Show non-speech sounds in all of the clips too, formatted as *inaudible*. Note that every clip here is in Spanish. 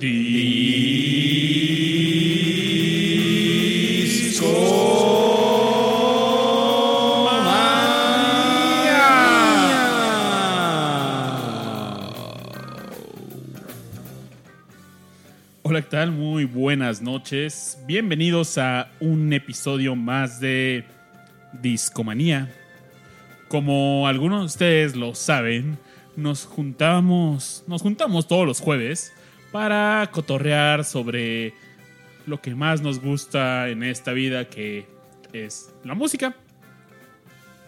Hola, ¿qué tal? Muy buenas noches. Bienvenidos a un episodio más de Discomanía. Como algunos de ustedes lo saben, nos juntamos, nos juntamos todos los jueves para cotorrear sobre lo que más nos gusta en esta vida, que es la música.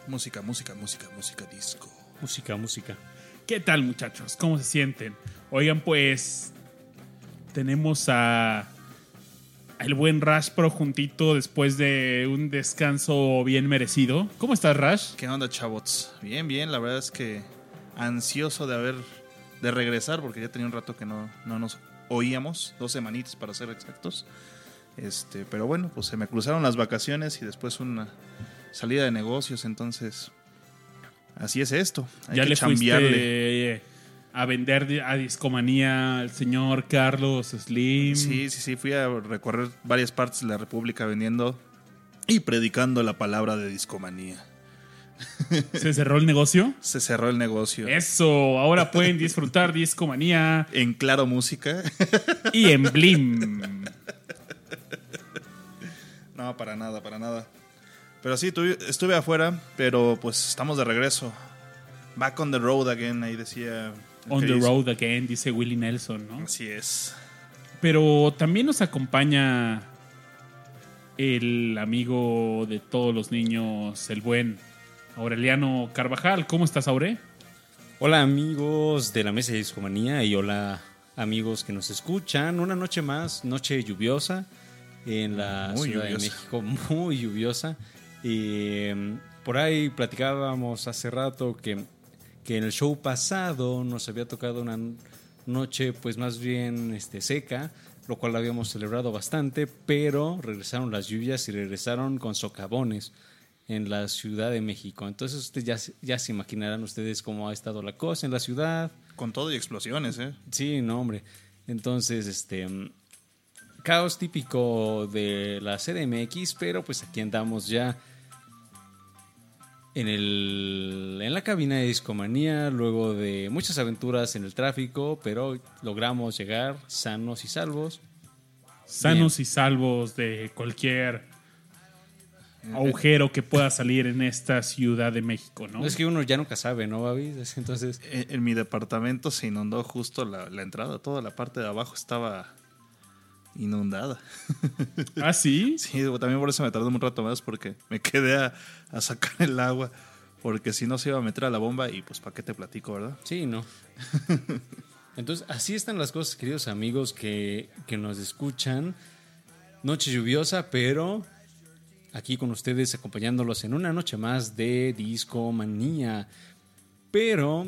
Música, música, música, música, disco. Música, música. ¿Qué tal, muchachos? ¿Cómo se sienten? Oigan, pues tenemos a el buen Rash Pro juntito después de un descanso bien merecido. ¿Cómo estás, Rash? ¿Qué onda, chavots? Bien, bien, la verdad es que ansioso de haber de regresar porque ya tenía un rato que no, no nos oíamos, dos semanitas para ser exactos. Este, pero bueno, pues se me cruzaron las vacaciones y después una salida de negocios, entonces así es esto. Hay ya que le chambearle. fuiste eh, a vender a Discomanía al señor Carlos Slim. Sí, sí, sí, fui a recorrer varias partes de la República vendiendo y predicando la palabra de discomanía. ¿Se cerró el negocio? Se cerró el negocio. Eso, ahora pueden disfrutar Discomanía En Claro Música. y en Blim. No, para nada, para nada. Pero sí, tuve- estuve afuera, pero pues estamos de regreso. Back on the road again, ahí decía. On the road again, dice Willie Nelson, ¿no? Así es. Pero también nos acompaña el amigo de todos los niños, el buen Aureliano Carvajal. ¿Cómo estás, Aure? Hola amigos de la mesa de discomanía y hola amigos que nos escuchan. Una noche más, noche lluviosa en la Muy Ciudad lluviosa. de México, *laughs* muy lluviosa. Y mm, por ahí platicábamos hace rato que, que en el show pasado nos había tocado una noche pues más bien este, seca, lo cual habíamos celebrado bastante, pero regresaron las lluvias y regresaron con socavones en la Ciudad de México. Entonces ustedes ya, se- ya se imaginarán ustedes cómo ha estado la cosa en la ciudad. Con todo y explosiones, ¿eh? Sí, no, hombre. Entonces, este. mm, Caos típico de la CDMX, pero pues aquí andamos ya en, el, en la cabina de Discomanía, luego de muchas aventuras en el tráfico, pero logramos llegar sanos y salvos. Sanos y salvos de cualquier *laughs* agujero que pueda salir en esta Ciudad de México, ¿no? Es que uno ya nunca sabe, ¿no, Babi? Entonces, En, en mi departamento se inundó justo la, la entrada. Toda la parte de abajo estaba inundada. *laughs* ¿Ah, sí? Sí, también por eso me tardó un rato más porque me quedé a, a sacar el agua. Porque si no se iba a meter a la bomba y pues para qué te platico, ¿verdad? Sí, no. *laughs* Entonces, así están las cosas, queridos amigos que, que nos escuchan. Noche lluviosa, pero aquí con ustedes acompañándolos en una noche más de Discomanía. Pero,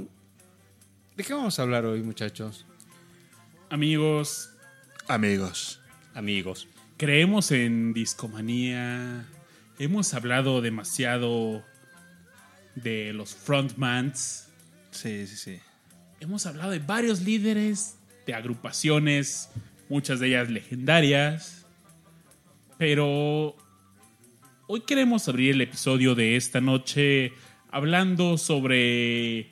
¿de qué vamos a hablar hoy, muchachos? Amigos, Amigos. Amigos. creemos en discomanía. Hemos hablado demasiado de los frontmans. Sí, sí, sí. Hemos hablado de varios líderes, de agrupaciones, muchas de ellas legendarias. Pero hoy queremos abrir el episodio de esta noche hablando sobre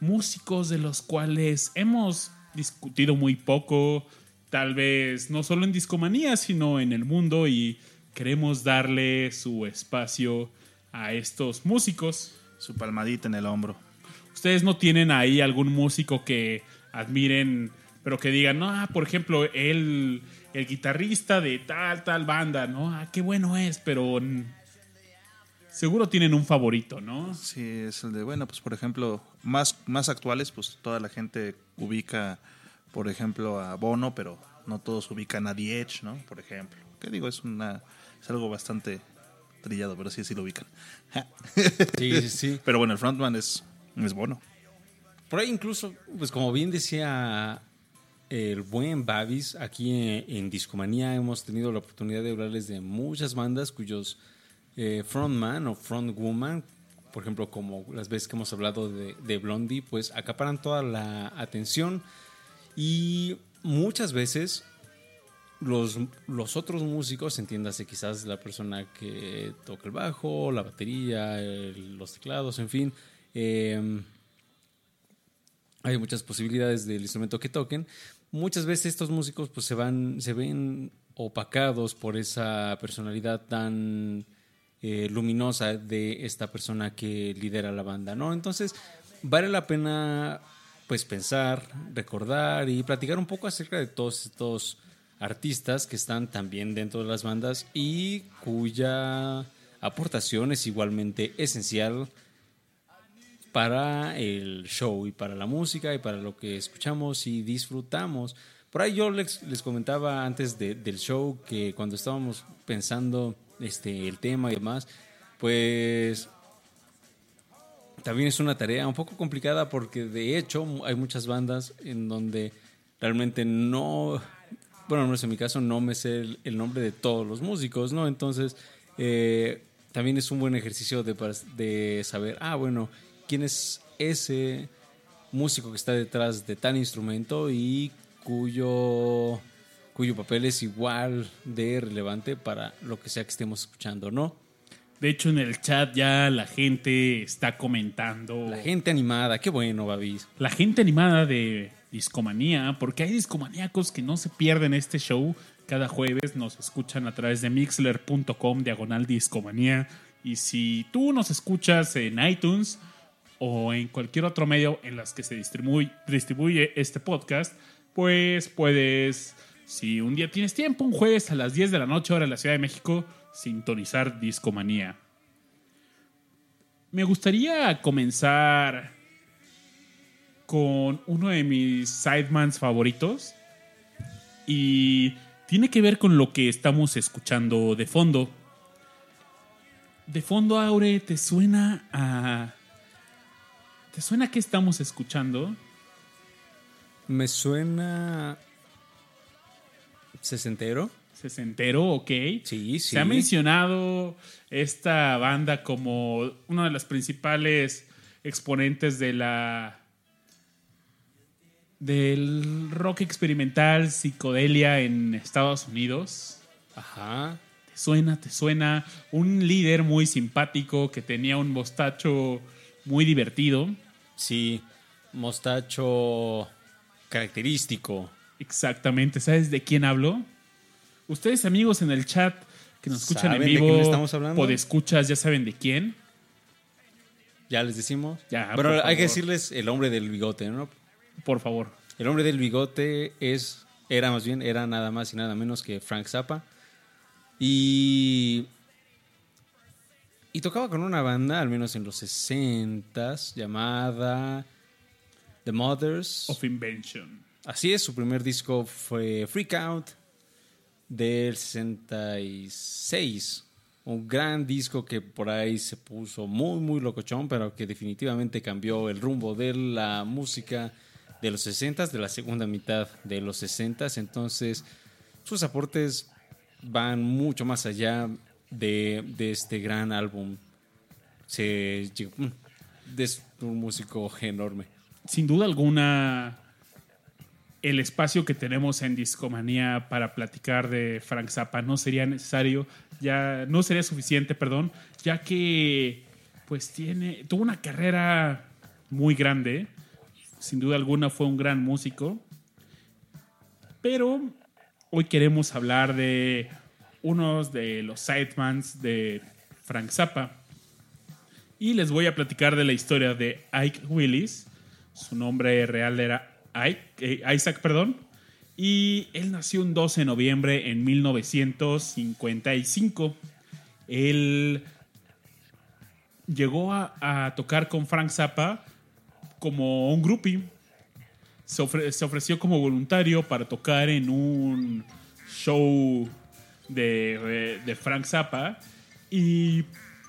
músicos de los cuales hemos discutido muy poco, tal vez no solo en Discomanía, sino en el mundo y queremos darle su espacio a estos músicos. Su palmadita en el hombro. ¿Ustedes no tienen ahí algún músico que admiren, pero que digan, no, ah, por ejemplo, el, el guitarrista de tal, tal banda, ¿no? Ah, qué bueno es, pero seguro tienen un favorito, ¿no? Sí, es el de, bueno, pues por ejemplo, más, más actuales, pues toda la gente ubica, por ejemplo, a Bono, pero no todos ubican a The Edge, ¿no? Por ejemplo. Que digo, es una es algo bastante trillado, pero sí, sí lo ubican. *laughs* Sí, sí, sí. Pero bueno, el frontman es, es Bono. Por ahí incluso, pues como bien decía el buen Babis, aquí en, en Discomanía hemos tenido la oportunidad de hablarles de muchas bandas cuyos eh, frontman o frontwoman, por ejemplo, como las veces que hemos hablado de, Blondie, pues acaparan toda la atención. Y muchas veces los, los otros músicos, entiéndase quizás la persona que toca el bajo, la batería, los teclados, en fin, eh, hay muchas posibilidades del instrumento que toquen. Muchas veces estos músicos pues se van, se ven opacados por esa personalidad tan eh, luminosa de esta persona que lidera la banda, ¿no? Entonces, vale la pena pues pensar, recordar y platicar un poco acerca de todos estos artistas que están también dentro de las bandas y cuya aportación es igualmente esencial para el show y para la música y para lo que escuchamos y disfrutamos. Por ahí yo les, les comentaba antes de- del show que cuando estábamos pensando este, el tema y demás, pues también es una tarea un poco complicada porque de hecho hay muchas bandas en donde realmente no, bueno, no es en mi caso, no me sé el, nombre de todos los músicos, ¿no? Entonces, eh, también es un buen ejercicio de, de saber, ah, bueno, quién es ese músico que está detrás de tal instrumento y cuyo, cuyo papel es igual de relevante para lo que sea que estemos escuchando, ¿no? De hecho, en el chat ya la gente está comentando. La gente animada, qué bueno, Babis. la gente animada de Discomanía, porque hay discomaníacos que no se pierden este show. Cada jueves nos escuchan a través de mixler.com diagonal discomanía. Y si tú nos escuchas en iTunes o en cualquier otro medio en las que se distribuye, este podcast, pues puedes, si un día tienes tiempo, un jueves a las 10 de la noche, hora en la Ciudad de México, sintonizar Discomanía. Me gustaría comenzar con uno de mis sidemans favoritos y tiene que ver con lo que estamos escuchando de fondo. De fondo, Aure, ¿te suena a... ¿Te suena que estamos escuchando? Me suena. ¿Sesentero? ¿Sesentero? Ok. Sí, sí. Se ha mencionado esta banda como una de las principales exponentes de la del rock experimental psicodelia en Estados Unidos. Ajá. ¿Te suena? ¿Te suena? Un líder muy simpático que tenía un mostacho muy divertido. Sí. Mostacho característico. Exactamente. ¿Sabes de quién hablo? Ustedes, amigos en el chat que nos escuchan en ¿Saben de vivo, estamos hablando? podescuchas, ya saben de quién. Ya les decimos. Ya, Pero hay favor. que decirles el hombre del bigote, ¿no? Por favor. El hombre del bigote es, era más bien, era nada más y nada menos que Frank Zappa. Y, y tocaba con una banda, al menos en los 60 llamada The Mothers. Of Invention. Así es, su primer disco fue Freak Out del 66. Un gran disco que por ahí se puso muy, muy locochón, pero que definitivamente cambió el rumbo de la música de los 60, de la segunda mitad de los 60. Entonces, sus aportes van mucho más allá de, de este gran álbum. Se, es un músico enorme. Sin duda alguna, el espacio que tenemos en Discomanía para platicar de Frank Zappa no sería necesario, ya no sería suficiente, perdón, ya que pues tiene tuvo una carrera muy grande, sin duda alguna fue un gran músico, pero hoy queremos hablar de unos de los sidemans de Frank Zappa. Y les voy a platicar de la historia de Ike Willis. Su nombre real era Ike, eh, Isaac, perdón. Y él nació un 12 de noviembre en 1955. Él llegó a, tocar con Frank Zappa como un groupie. Se, se ofreció como voluntario para tocar en un show de, de Frank Zappa. Y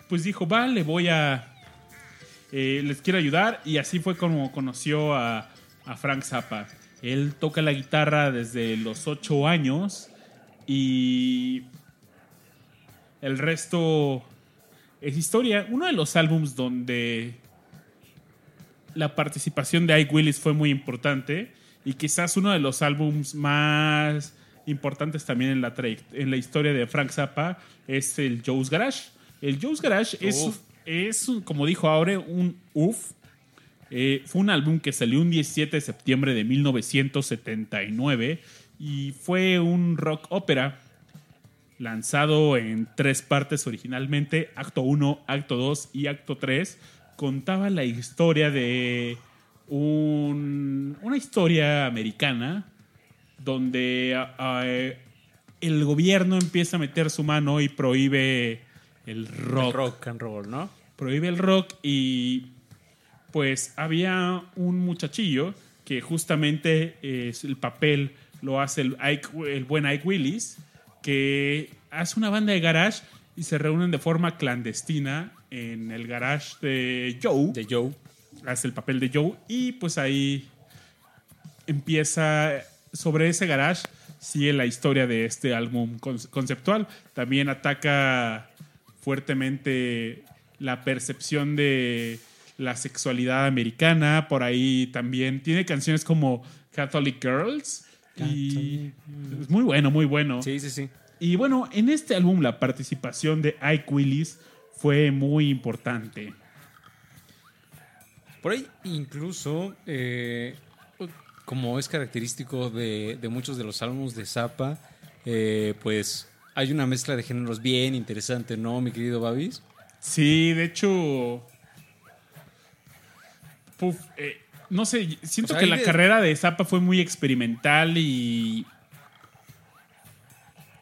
pues dijo, va, le voy a... eh, les quiero ayudar. Y así fue como conoció a, a Frank Zappa. Él toca la guitarra desde los 8 años y el resto es historia. Uno de los álbums donde la participación de Ike Willis fue muy importante y quizás uno de los álbums más importantes también en la, en la historia de Frank Zappa es el Joe's Garage. El Joe's Garage es, Uf. es, como dijo Aure, un UF. Eh, fue un álbum que salió un 17 de septiembre de 1979 y fue un rock ópera lanzado en tres partes originalmente, acto 1, acto 2 y acto 3, contaba la historia de un- una historia americana donde ah, ah, el gobierno empieza a meter su mano y prohíbe el rock Rock and roll, ¿no? prohíbe el rock y pues había un muchachillo que justamente es el papel lo hace el, Ike- el buen Ike Willis que hace una banda de garage y se reúnen de forma clandestina en el garage de Joe De Joe. hace el papel de Joe y pues ahí empieza sobre ese garage sigue la historia de este álbum con- conceptual. También ataca fuertemente la percepción de la sexualidad americana. Por ahí también tiene canciones como Catholic Girls. Y es muy bueno muy bueno. Sí, sí, sí. y bueno en este álbum la participación de Ike Willis fue muy importante. Por ahí incluso, eh, como es característico de, de muchos de los álbumes de Zappa, eh, pues hay una mezcla de géneros bien interesante, ¿no, mi querido Babis? Sí, de hecho. puf, eh, no sé, siento O sea, que la de- carrera de Zappa fue muy experimental y.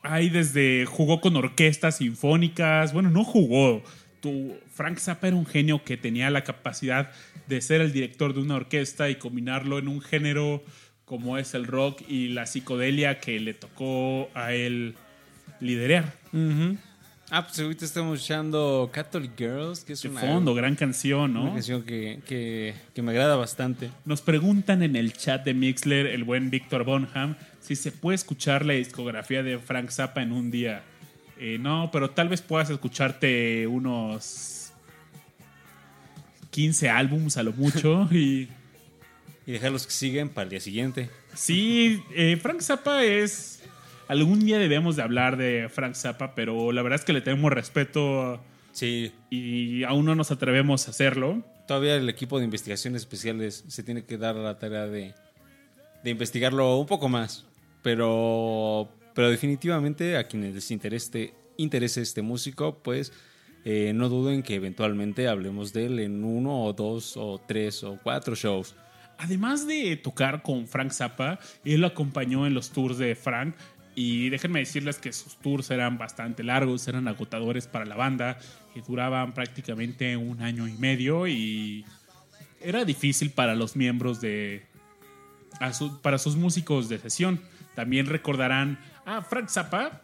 Ahí desde jugó con orquestas sinfónicas. Bueno, no jugó. Tu, Frank Zappa era un genio que tenía la capacidad de ser el director de una orquesta y combinarlo en un género como es el rock y la psicodelia que le tocó a él liderar. Ah, pues ahorita estamos escuchando Catholic Girls, que es De una, fondo, gran canción, ¿no? una canción que, que- que me agrada bastante. Nos preguntan en el chat de Mixler, el buen Víctor Bonham, si se puede escuchar la discografía de Frank Zappa en un día. Eh, no, pero tal vez puedas escucharte unos 15 álbums a lo mucho. *laughs* y Y dejar los que siguen para el día siguiente. sí, eh, Frank Zappa es... Algún día debemos de hablar de Frank Zappa, pero la verdad es que le tenemos respeto Sí, y aún no nos atrevemos a hacerlo. todavía el equipo de investigaciones especiales se tiene que dar la tarea de, de investigarlo un poco más. Pero, pero definitivamente a quienes les interese, interese este músico, pues eh, no duden que eventualmente hablemos de él en uno o dos o tres o cuatro shows. Además de tocar con Frank Zappa, él lo acompañó en los tours de Frank. Y déjenme decirles que sus tours eran bastante largos, eran agotadores para la banda, que duraban prácticamente un año y medio y era difícil para los miembros de... su- para sus músicos de sesión. También recordarán a Frank Zappa,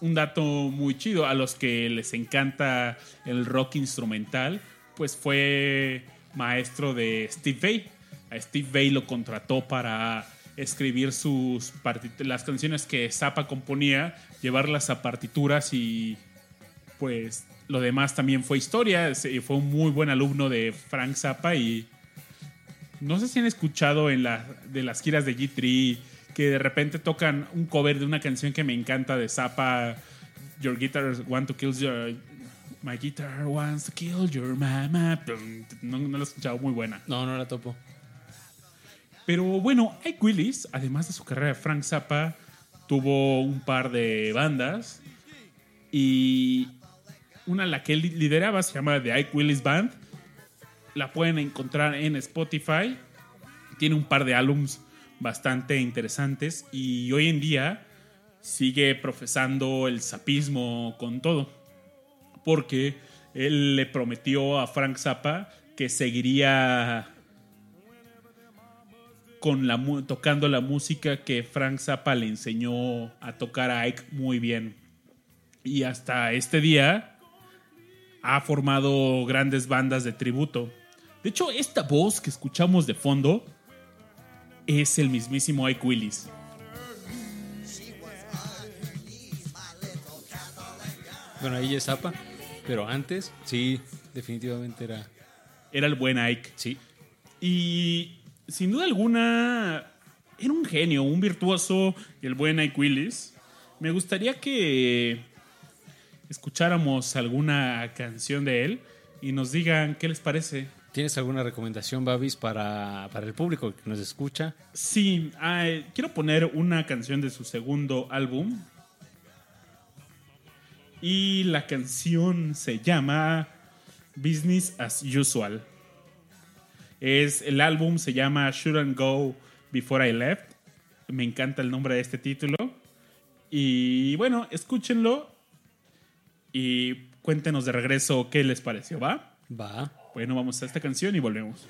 un dato muy chido a los que les encanta el rock instrumental, pues fue maestro de Steve Vai. A Steve Vai lo contrató para escribir sus las canciones que Zappa componía, llevarlas a partituras y pues lo demás también fue historia. Fue un muy buen alumno de Frank Zappa y no sé si han escuchado en la, de las giras de G3 que de repente tocan un cover de una canción que me encanta de Zappa, Your Guitar Want to Kill Your... My guitar wants to kill your mama. No, no la he escuchado, muy buena. No, no la topo. Pero bueno, Ike Willis, además de su carrera de Frank Zappa, tuvo un par de bandas y una la que él lideraba se llama The Ike Willis Band. La pueden encontrar en Spotify. Tiene un par de álbums bastante interesantes y hoy en día sigue profesando el zapismo con todo. Porque él le prometió a Frank Zappa que seguiría con la tocando la música que Frank Zappa le enseñó a tocar a Ike muy bien. Y hasta este día ha formado grandes bandas de tributo. De hecho, esta voz que escuchamos de fondo es el mismísimo Ike Willis. Bueno, ahí es Zappa, pero antes sí, definitivamente era. Era el buen Ike. Sí. Y sin duda alguna, era un genio, un virtuoso, el buen Ike Willis. Me gustaría que escucháramos alguna canción de él y nos digan qué les parece. ¿Tienes alguna recomendación, Babis, para, para el público que nos escucha? Sí, quiero poner una canción de su segundo álbum. Y la canción se llama Business as Usual. Es, el álbum se llama Shouldn't Go Before I Left. Me encanta el nombre de este título. Y bueno, escúchenlo y cuéntenos de regreso qué les pareció, ¿va? Va. Bueno, vamos a esta canción y volvemos.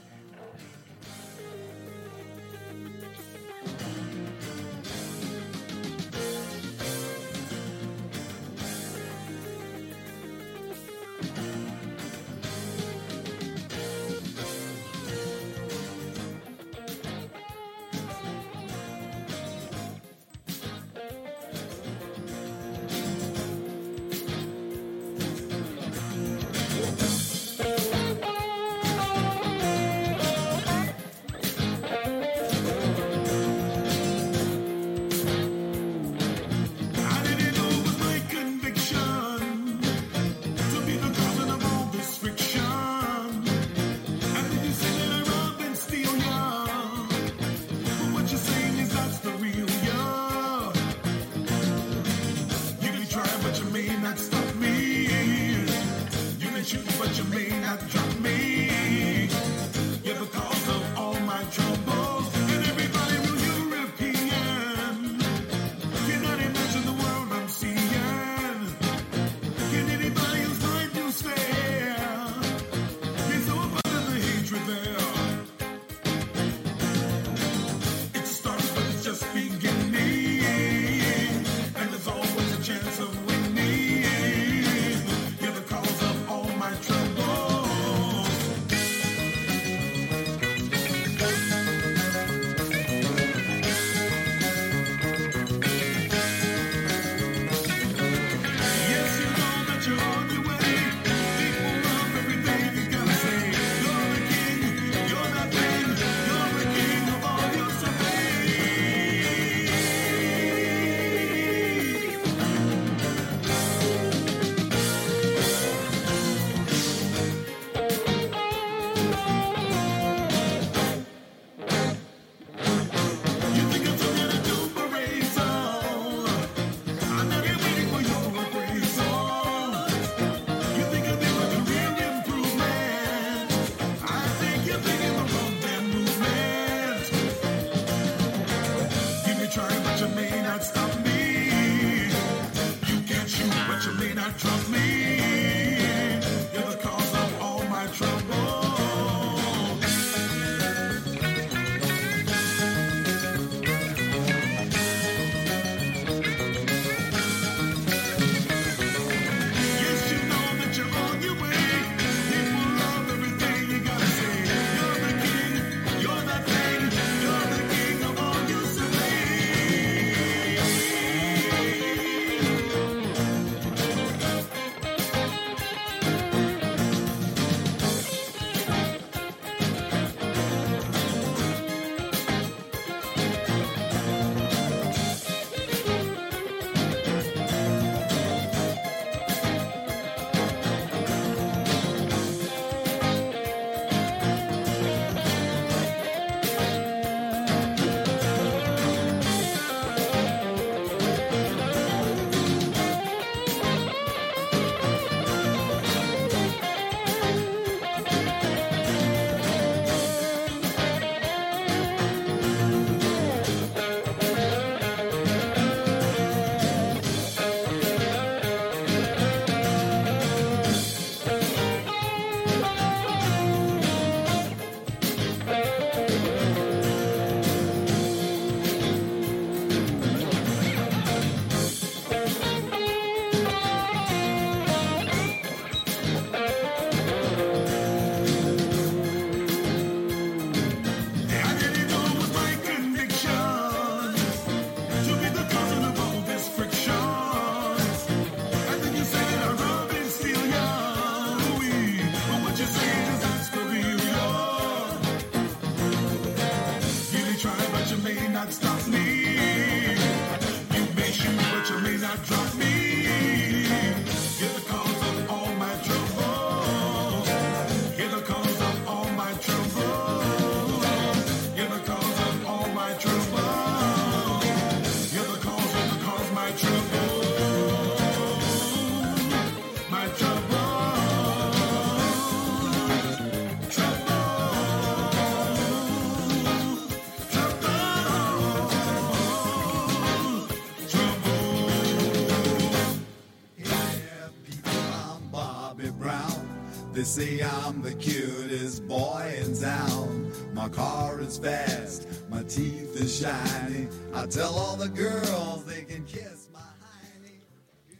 They say I'm the cutest boy in town. My car is fast, my teeth are shiny. I tell all the girls they can kiss my hiney.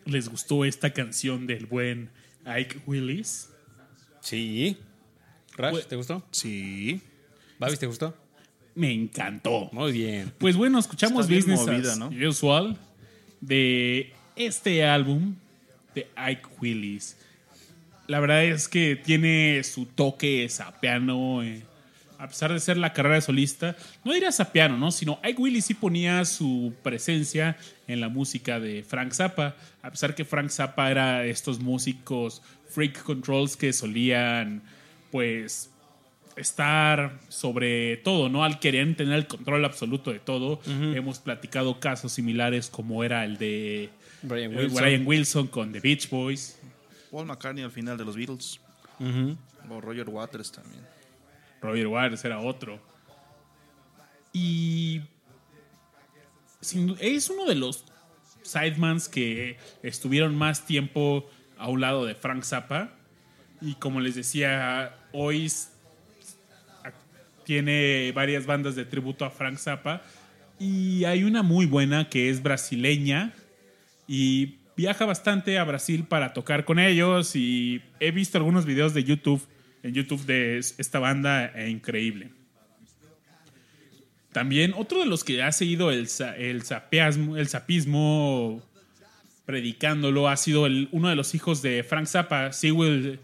¿Les gustó esta canción del buen Ike Willis? Sí. Rash, Pues- ¿te gustó? Sí. Babis, ¿te gustó? Me encantó. Muy bien. Pues bueno, escuchamos bien Business movida, as ¿no? Usual de este álbum de Ike Willis. La verdad es que tiene su toque sapeano. eh, a pesar de ser la carrera de solista, no diría sapeano, ¿no? Sino Ike Willis sí ponía su presencia en la música de Frank Zappa. A pesar que Frank Zappa era estos músicos freak controls que solían, pues, estar sobre todo, ¿no? Al querían tener el control absoluto de todo. Hemos platicado casos similares como era el de Brian eh, Wilson. Brian Wilson con The Beach Boys. Paul McCartney al final de los Beatles. O Roger Waters también. Roger Waters era otro. Y sin es uno de los sidemans que estuvieron más tiempo a un lado de Frank Zappa. Y como les decía, hoy tiene varias bandas de tributo a Frank Zappa. Y hay una muy buena que es brasileña. Y viaja bastante a Brasil para tocar con ellos. Y he visto algunos videos de YouTube, en YouTube de es- esta banda e increíble. También otro de los que ha seguido el, el, el sapismo predicándolo ha sido uno de los hijos de Frank Zappa, Sewell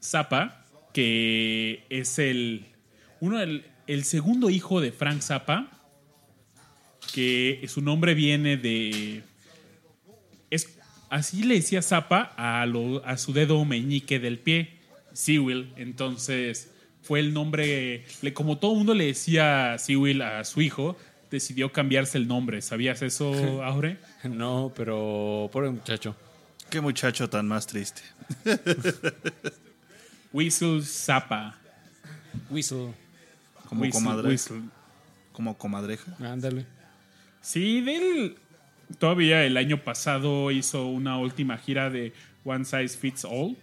Zappa, que es el, uno del- el segundo hijo de Frank Zappa, que su nombre viene de... Así le decía Zappa a, lo- a su dedo meñique del pie, Sewell. Entonces fue el nombre, le- como todo mundo le decía Sewell a su hijo, decidió cambiarse el nombre. ¿Sabías eso, *laughs* Aure? No, pero pobre muchacho. Qué muchacho tan más triste. *laughs* Whistle Zappa. Whistle. Como Whistle, comadre. Whistle. Como comadreja. Ándale. Sí, de él todavía el año pasado hizo una última gira de One Size Fits All.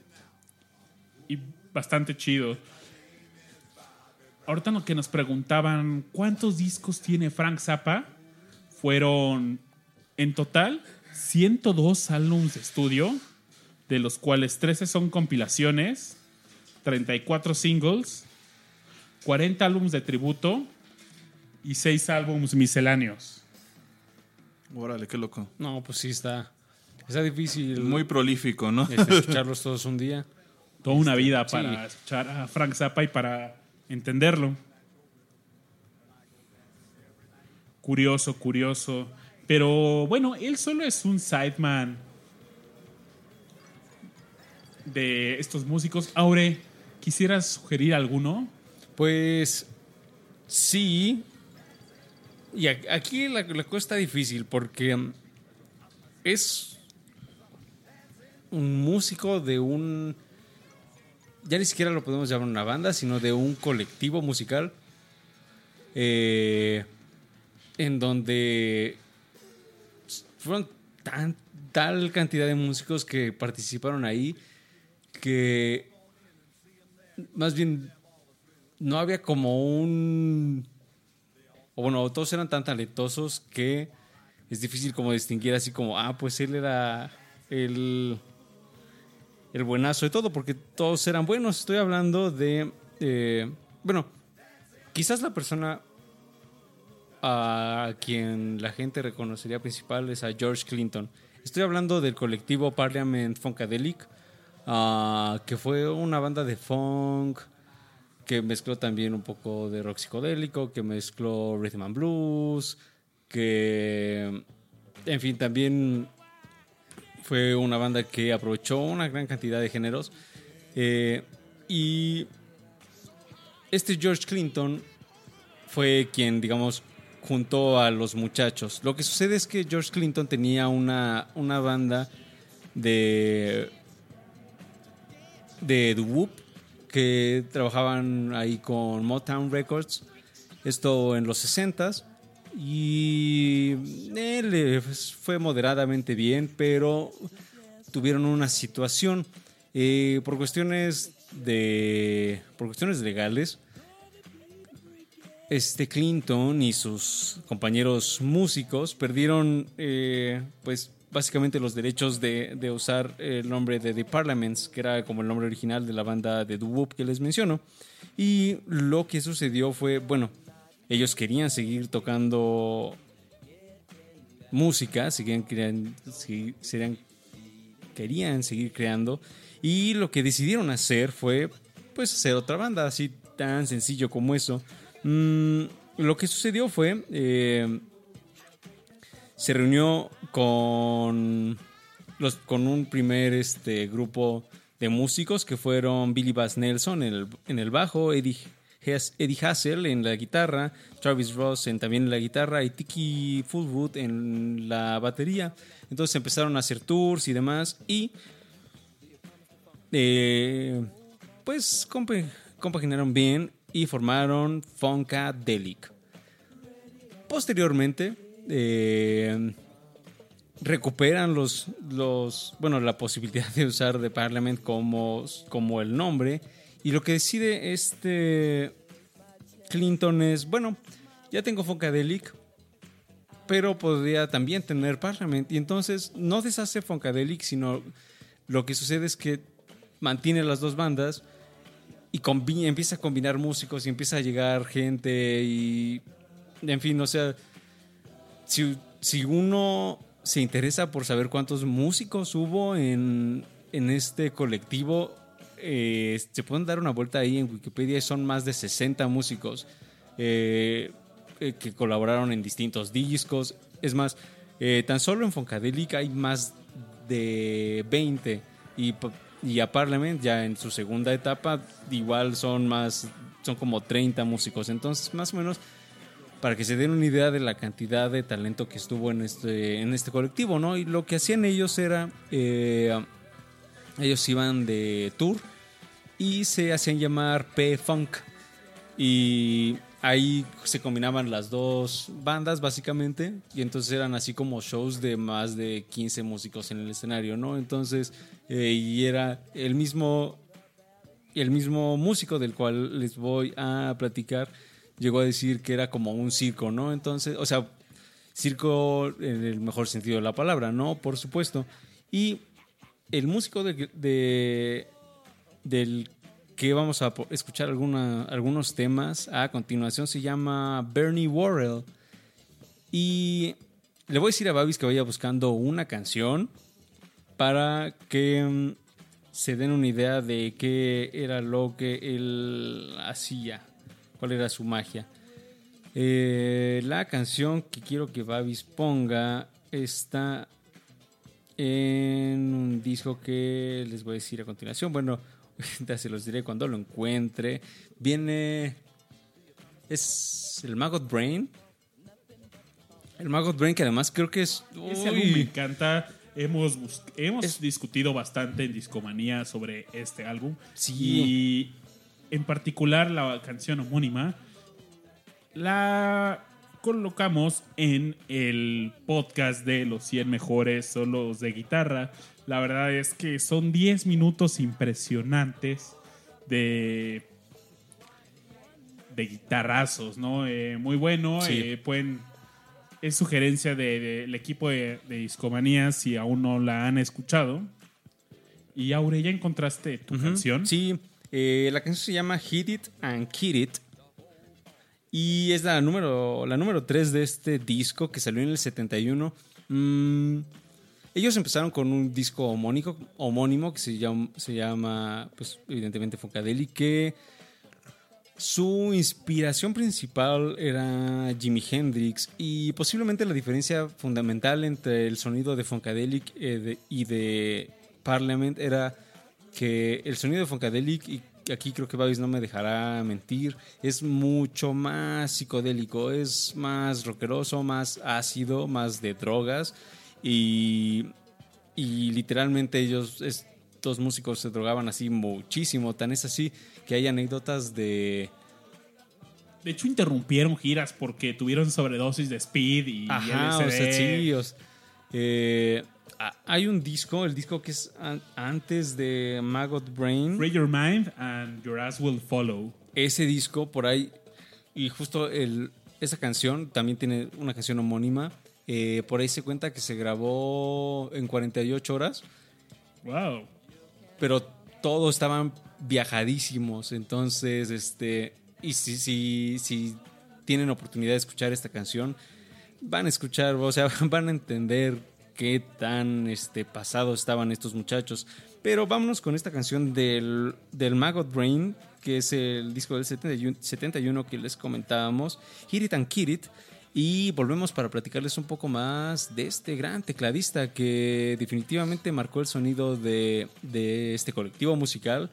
Y bastante chido. Ahorita lo que nos preguntaban cuántos discos tiene Frank Zappa, fueron en total 102 álbumes de estudio, de los cuales 13 son compilaciones, 34 singles, 40 álbumes de tributo y 6 álbumes misceláneos. Órale, qué loco. No, pues sí está. Está difícil Muy prolífico, ¿no? este, escucharlos todos un día. Toda una vida Sí. para escuchar a Frank Zappa y para entenderlo. Curioso, curioso. Pero bueno, él solo es un sideman de estos músicos. Aure, ¿quisieras sugerir alguno? Pues sí. Y aquí la, cosa está difícil porque mm, es un músico de un... Ya ni siquiera lo podemos llamar una banda, sino de un colectivo musical. eh, en donde fueron tal cantidad de músicos que participaron ahí que más bien no había como un... O bueno, todos eran tan talentosos que es difícil como distinguir así como, ah, pues él era el, el buenazo de todo, porque todos eran buenos. Estoy hablando de... eh, bueno, quizás la persona a quien la gente reconocería principal es a George Clinton. Estoy hablando del colectivo Parliament Funkadelic, ah, que fue una banda de funk que mezcló también un poco de rock psicodélico, que mezcló rhythm and blues, que, en fin, también fue una banda que aprovechó una gran cantidad de géneros. Eh, y este George Clinton fue quien, digamos, juntó a los muchachos. Lo que sucede es que George Clinton tenía una, una banda de de doo-wop que trabajaban ahí con Motown Records. Esto en los 60s. Y eh, le fue moderadamente bien, pero tuvieron una situación. Eh, por cuestiones de por cuestiones legales, este Clinton y sus compañeros músicos perdieron, eh, pues básicamente los derechos de, de usar el nombre de The Parliaments, que era como el nombre original de la banda de doo-wop que les menciono. Y lo que sucedió fue, bueno, ellos querían seguir tocando música, seguían creando, serían- querían seguir creando y lo que decidieron hacer fue pues hacer otra banda, así tan sencillo como eso. Mm, lo que sucedió fue eh, se reunió con los con un primer este grupo de músicos que fueron Billy Bass Nelson en el, en el bajo, Eddie, Eddie Hassel en la guitarra, Travis Ross en, también en la guitarra y Tiki Fullwood en la batería. Entonces empezaron a hacer tours y demás y eh, pues compa- compaginaron bien y formaron Funkadelic. Posteriormente, eh, recuperan los, los, bueno, la posibilidad de usar The Parliament como, como el nombre. Y lo que decide este Clinton es, bueno, ya tengo Funkadelic, pero podría también tener Parliament. Y entonces no deshace Funkadelic, sino lo que sucede es que mantiene las dos bandas y empieza a combinar músicos y empieza a llegar gente y, en fin, o sea, si, si uno se interesa por saber cuántos músicos hubo en, en este colectivo, eh, se pueden dar una vuelta ahí en Wikipedia y son más de 60 músicos eh, eh, que colaboraron en distintos discos. Es más, tan solo en Funkadelic hay más de 20 y, y a Parliament ya en su segunda etapa igual son más, son como 30 músicos. Entonces, más o menos para que se den una idea de la cantidad de talento que estuvo en este, en este colectivo, ¿no? Y lo que hacían ellos era, eh, ellos iban de tour y se hacían llamar P-Funk. Y ahí se combinaban las dos bandas, básicamente, y entonces eran así como shows de más de 15 músicos en el escenario, ¿no? Entonces, eh, y era el mismo el mismo músico del cual les voy a platicar llegó a decir que era como un circo, ¿no? Entonces, o sea, circo en el mejor sentido de la palabra, ¿no? Por supuesto. Y el músico de, de- del que vamos a escuchar alguna, algunos temas a continuación se llama Bernie Worrell. Y le voy a decir a Babis que vaya buscando una canción para que mm, se den una idea de qué era lo que él hacía, cuál era su magia. Eh, la canción que quiero que Babis ponga está en un disco que les voy a decir a continuación. Bueno, *laughs* ya se los diré cuando lo encuentre. Viene. Es el Maggot Brain. El Maggot Brain, que además creo que es. Ese álbum me encanta. Hemos, hemos discutido bastante en Discomanía sobre este álbum. Sí. Y en particular la canción homónima la colocamos en el podcast de los 100 mejores solos de guitarra. La verdad es que son 10 minutos impresionantes de de guitarrazos, ¿no? Eh, muy bueno. Sí. eh, pueden es sugerencia de- del equipo de, de Discomanía si aún no la han escuchado. Y Aure, ¿ya encontraste tu canción? Sí, eh, la canción se llama Hit It and Kid It. Y es la número, la número 3 de este disco que salió en el 71. Mm, ellos empezaron con un disco homónico, homónimo que se llama, pues, evidentemente Funkadelic, su inspiración principal era Jimi Hendrix y posiblemente la diferencia fundamental entre el sonido de Funkadelic eh, y de Parliament era que el sonido de Funkadelic, y aquí creo que Babis no me dejará mentir, es mucho más psicodélico, es más rockeroso, más ácido, más de drogas y, y literalmente ellos, estos músicos se drogaban así muchísimo, tan es así que hay anécdotas de... De hecho, interrumpieron giras porque tuvieron sobredosis de speed y Ajá, LSD. o sea, sí, o s- eh, hay un disco, el disco que es an- antes de Maggot Brain. Free Your Mind and Your Ass Will Follow. ese disco por ahí y justo el, esa canción también tiene una canción homónima. eh, por ahí se cuenta que se grabó en 48 horas, Wow. pero todos estaban viajadísimos. Entonces, este, y si, si, si tienen oportunidad de escuchar esta canción, van a escuchar, o sea, *laughs* van a entender qué tan este, pasados estaban estos muchachos. Pero vámonos con esta canción del, del Maggot Brain, que es el disco del 71, 71 que les comentábamos, Hit It and Kid It. Y volvemos para platicarles un poco más de este gran tecladista que definitivamente marcó el sonido de, de este colectivo musical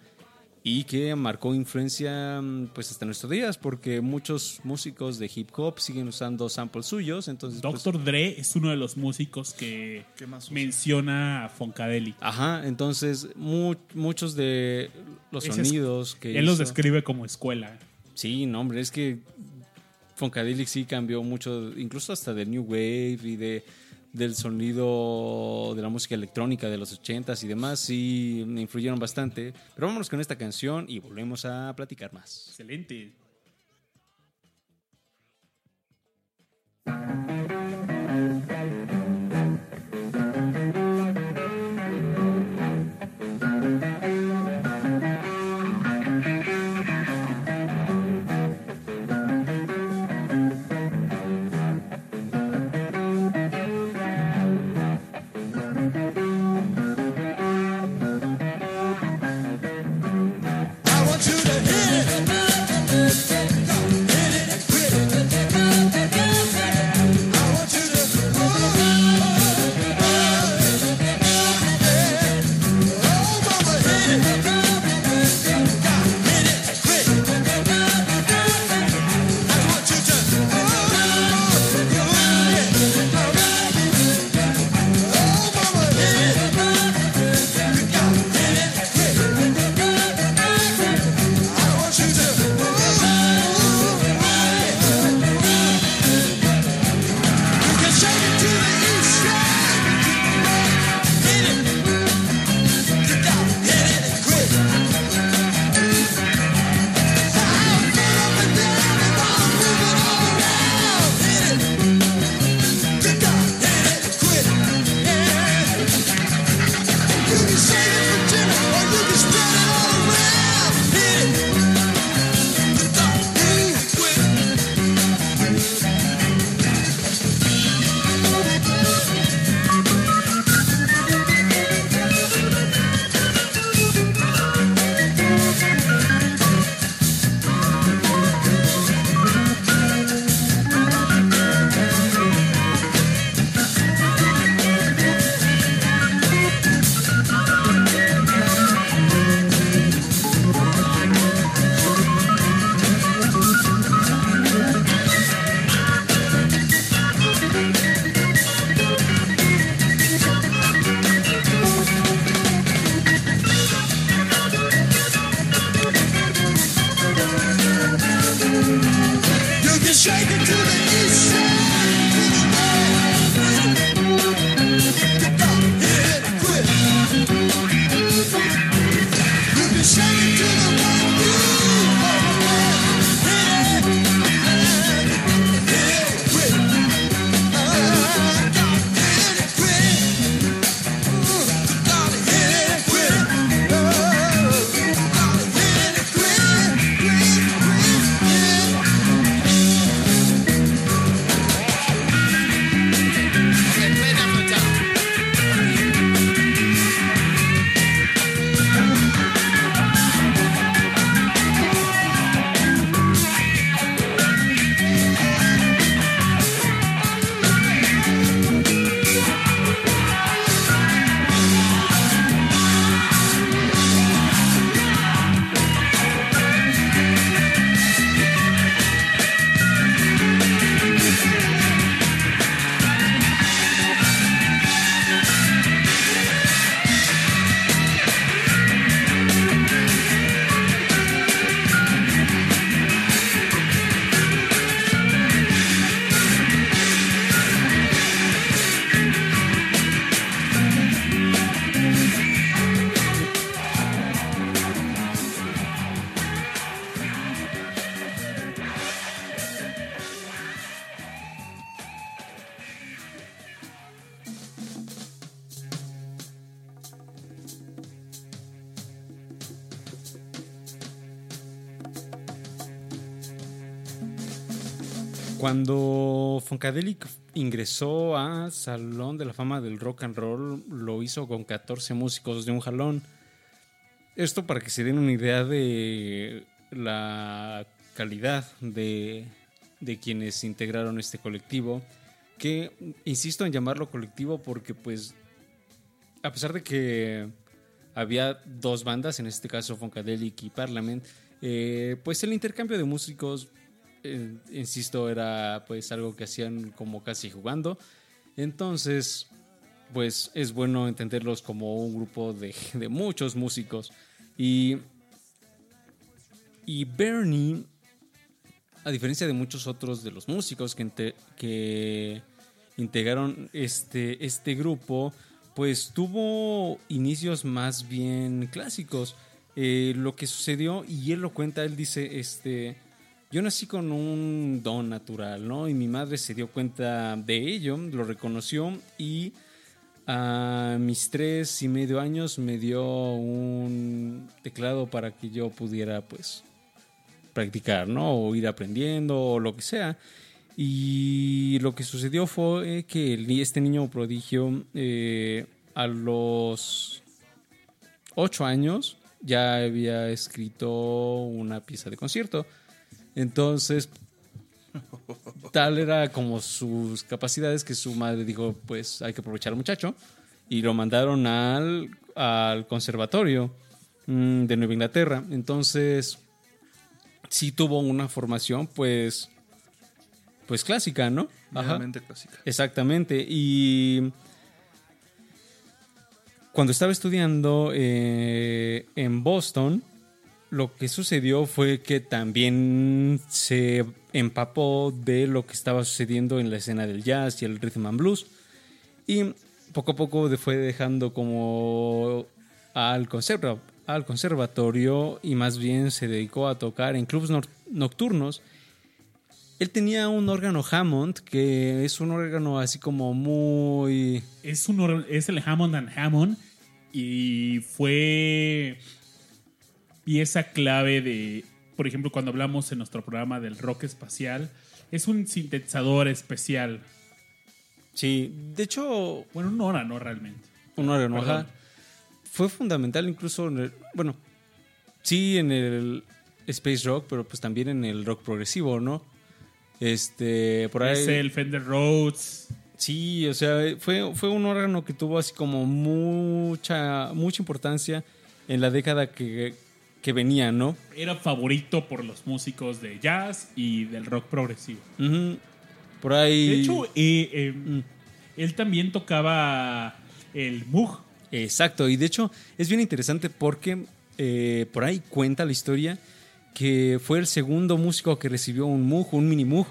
y que marcó influencia mm, pues hasta nuestros días porque muchos músicos de hip hop siguen usando samples suyos entonces pues, Dr. Dre es uno de los músicos que menciona a Funkadelic. ajá entonces mu- muchos de los es- sonidos que Él los describe como escuela. sí no hombre es que Funkadelic sí cambió mucho incluso hasta del new wave y de del sonido de la música electrónica de los 80s y demás sí me influyeron bastante pero vámonos con esta canción y volvemos a platicar más Excelente. Shake it to the east side. Funkadelic ingresó a Salón de la Fama del Rock and Roll, lo hizo con 14 músicos de un jalón. Esto para que se den una idea de la calidad de, de quienes integraron este colectivo. Que insisto en llamarlo colectivo porque pues a pesar de que había dos bandas, en este caso Funkadelic y Parliament, eh, pues el intercambio de músicos, insisto, era pues algo que hacían como casi jugando. Entonces, pues es bueno entenderlos como un grupo de, muchos músicos. Y, y Bernie, a diferencia de muchos otros de los músicos que, que integraron este, este grupo, pues tuvo inicios más bien clásicos. Eh, lo que sucedió, y él lo cuenta, él dice, este, yo nací con un don natural, ¿no? Y mi madre se dio cuenta de ello, lo reconoció y a mis tres y medio años me dio un teclado para que yo pudiera, pues, practicar, ¿no? O ir aprendiendo o lo que sea. Y lo que sucedió fue que este niño prodigio eh, a los ocho años ya había escrito una pieza de concierto. Entonces, tal era como sus capacidades que su madre dijo, pues hay que aprovechar al muchacho. Y lo mandaron al, al conservatorio mm, de Nueva Inglaterra. Entonces, sí tuvo una formación, pues, pues clásica, ¿no? Ajá. Clásica. Exactamente. Y cuando estaba estudiando eh, en Boston, lo que sucedió fue que también se empapó de lo que estaba sucediendo en la escena del jazz y el rhythm and blues. Y poco a poco fue dejando como al, conserva- al conservatorio y más bien se dedicó a tocar en clubs nocturnos. Él tenía un órgano Hammond, que es un órgano así como muy... Es, un, es el Hammond and Hammond y fue pieza clave de, por ejemplo, cuando hablamos en nuestro programa del rock espacial, es un sintetizador especial. Sí, de hecho, Bueno, un órgano realmente. un órgano, ajá. Fue fundamental incluso, en el- bueno, sí en el space rock, pero pues también en el rock progresivo, ¿no? Este, por ahí... Es el Fender Rhodes. Sí, o sea, fue, fue un órgano que tuvo así como mucha, mucha importancia en la década que, que venía, ¿no? Era favorito por los músicos de jazz y del rock progresivo. Por ahí... De hecho, eh, eh, Mm. él también tocaba el Moog. Exacto, y de hecho es bien interesante porque eh, por ahí cuenta la historia que fue el segundo músico que recibió un Moog, un mini Moog.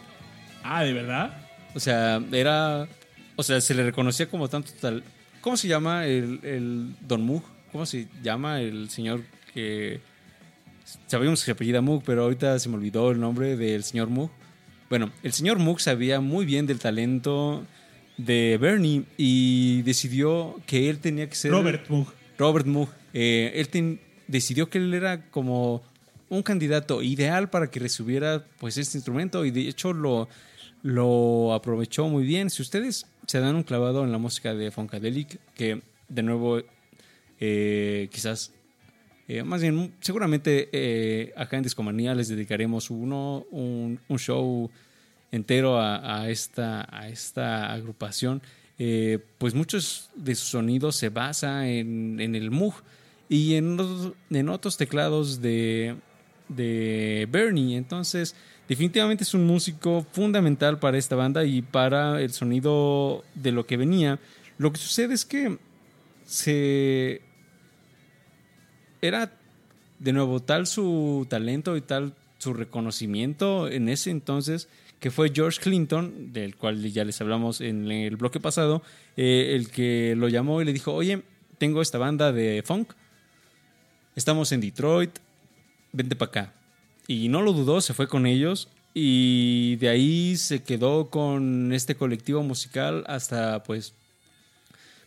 Ah, ¿de verdad? O sea, era. O sea, se le reconocía como tanto tal. ¿Cómo se llama el, el Don Moog? ¿Cómo se llama el señor que. Sabíamos que se apellida Moog, pero ahorita se me olvidó el nombre del señor Moog. Bueno, el señor Moog sabía muy bien del talento de Bernie y decidió que él tenía que ser. Robert Moog. Robert Moog. Eh, él ten- decidió que él era como un candidato ideal para que recibiera pues este instrumento y de hecho lo, lo aprovechó muy bien. Si ustedes se dan un clavado en la música de Funkadelic, que de nuevo eh, quizás, eh, más bien seguramente eh, acá en Discomanía les dedicaremos uno, un, show entero a, esta, a esta agrupación, eh, pues muchos de sus sonidos se basa en, en el Moog y en, en otros teclados de, de Bernie. Entonces, definitivamente es un músico fundamental para esta banda y para el sonido de lo que venía. Lo que sucede es que se era de nuevo tal su talento y tal su reconocimiento en ese entonces que fue George Clinton, del cual ya les hablamos en el bloque pasado, eh, el que lo llamó y le dijo, oye, tengo esta banda de funk, estamos en Detroit, vente para acá. Y no lo dudó, se fue con ellos y de ahí se quedó con este colectivo musical hasta pues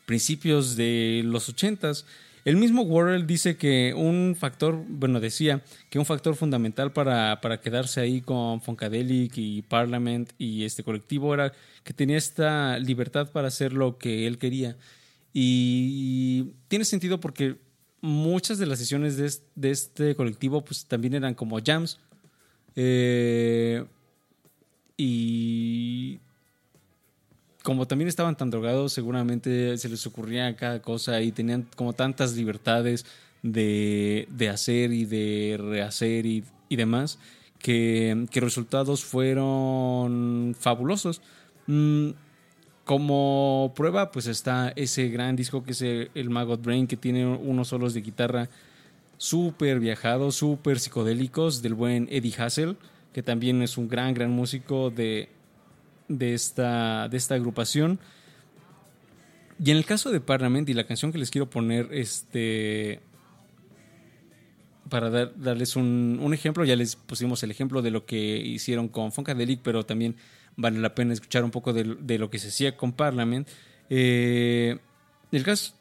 principios de los ochentas. El mismo Worrell dice que un factor, bueno, decía que un factor fundamental para, para quedarse ahí con Funkadelic y Parliament y este colectivo era que tenía esta libertad para hacer lo que él quería. Y tiene sentido porque muchas de las sesiones de, es- de este colectivo pues también eran como jams. Eh, y como también estaban tan drogados, seguramente se les ocurría cada cosa y tenían como tantas libertades de, de hacer y de rehacer y, y demás, que, que resultados fueron fabulosos. Mm, como prueba, pues está ese gran disco que es el, el Maggot Brain, que tiene unos solos de guitarra súper viajados, súper psicodélicos, del buen Eddie Hassel, que también es un gran, gran músico de, de, esta, de esta agrupación. Y en el caso de Parliament y la canción que les quiero poner, este, para dar- darles un, un ejemplo, ya les pusimos el ejemplo de lo que hicieron con Funkadelic, pero también vale la pena escuchar un poco de, de lo que se hacía con Parliament. Eh, el caso,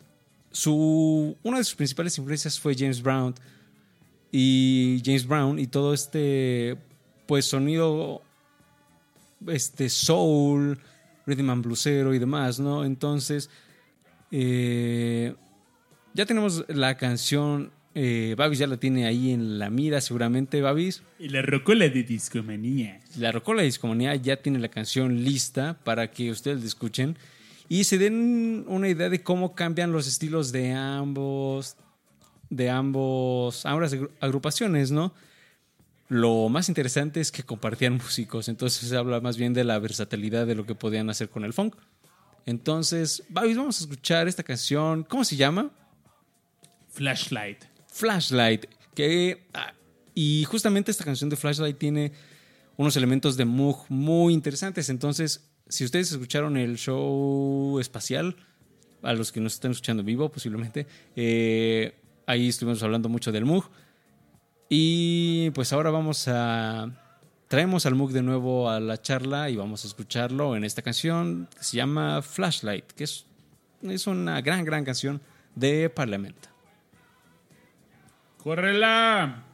su, una de sus principales influencias fue James Brown y James Brown y todo este pues sonido este soul, rhythm and bluesero y demás, ¿no? Entonces eh, ya tenemos la canción, eh, Babis ya la tiene ahí en la mira seguramente, Babis. Y la rocola de discomanía. La Rocola Discomanía ya tiene la canción lista para que ustedes la escuchen y se den una idea de cómo cambian los estilos de ambos, de ambos, ambas agru- agrupaciones, ¿no? Lo más interesante es que compartían *laughs* músicos, entonces se habla más bien de la versatilidad de lo que podían hacer con el funk. Entonces, Babis, vamos a escuchar esta canción. ¿Cómo se llama? Flashlight. Flashlight. Que, ah, y justamente esta canción de Flashlight tiene unos elementos de Moog muy interesantes. Entonces, si ustedes escucharon el show espacial, a los que nos están escuchando en vivo posiblemente, eh, ahí estuvimos hablando mucho del Moog. Y pues ahora vamos a... Traemos al Moog de nuevo a la charla y vamos a escucharlo en esta canción que se llama Flashlight, que es, es una gran, gran canción de Parlamento. ¡Córrela!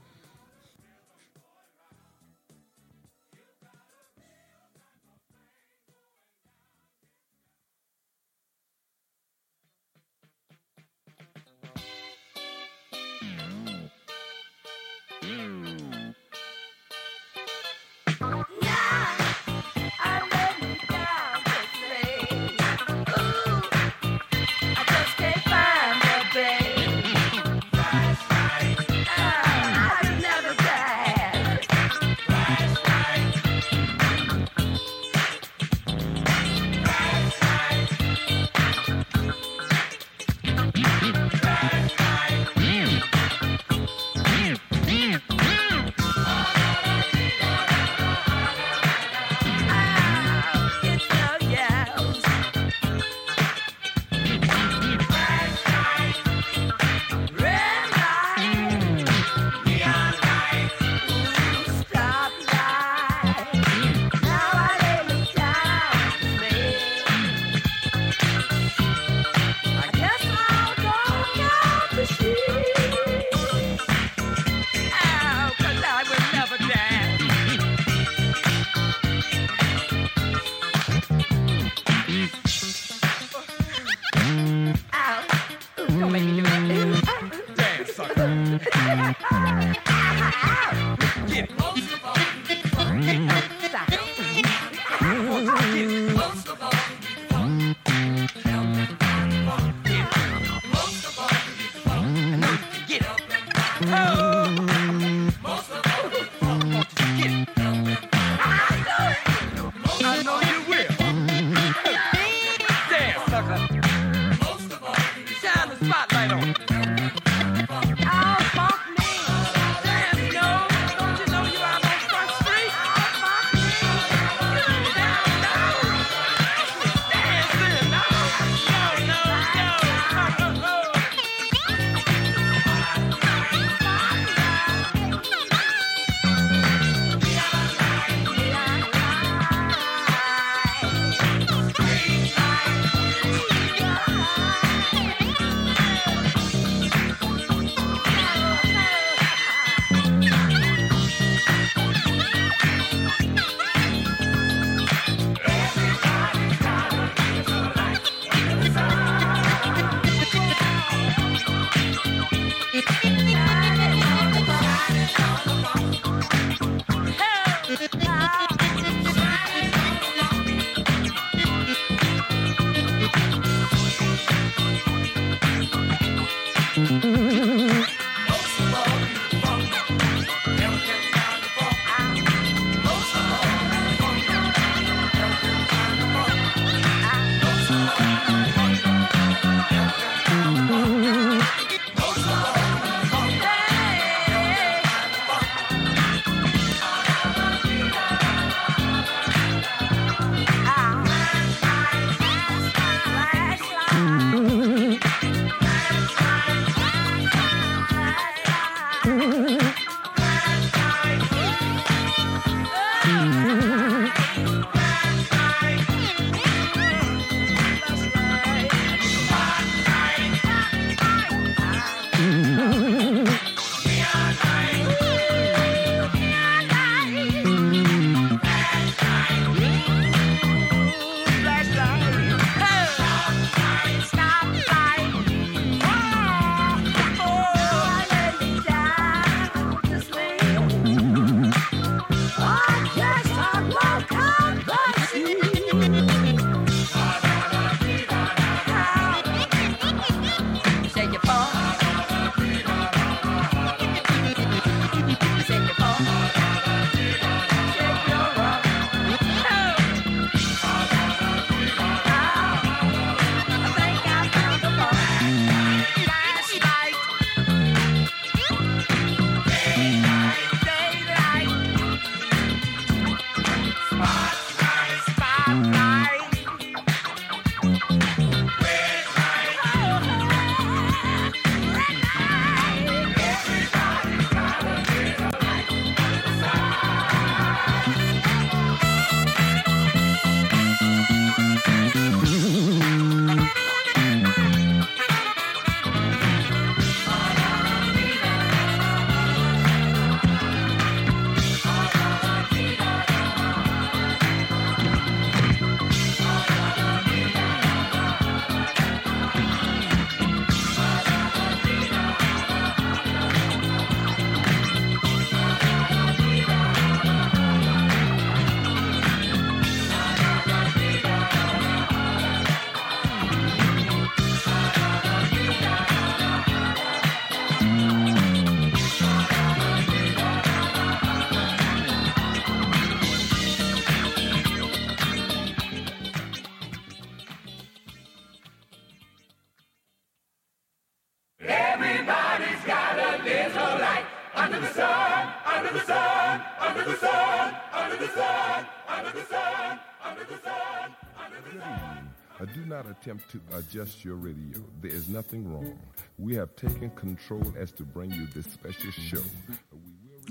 Adjust your radio. There is nothing wrong. We have taken control as to bring you this special show.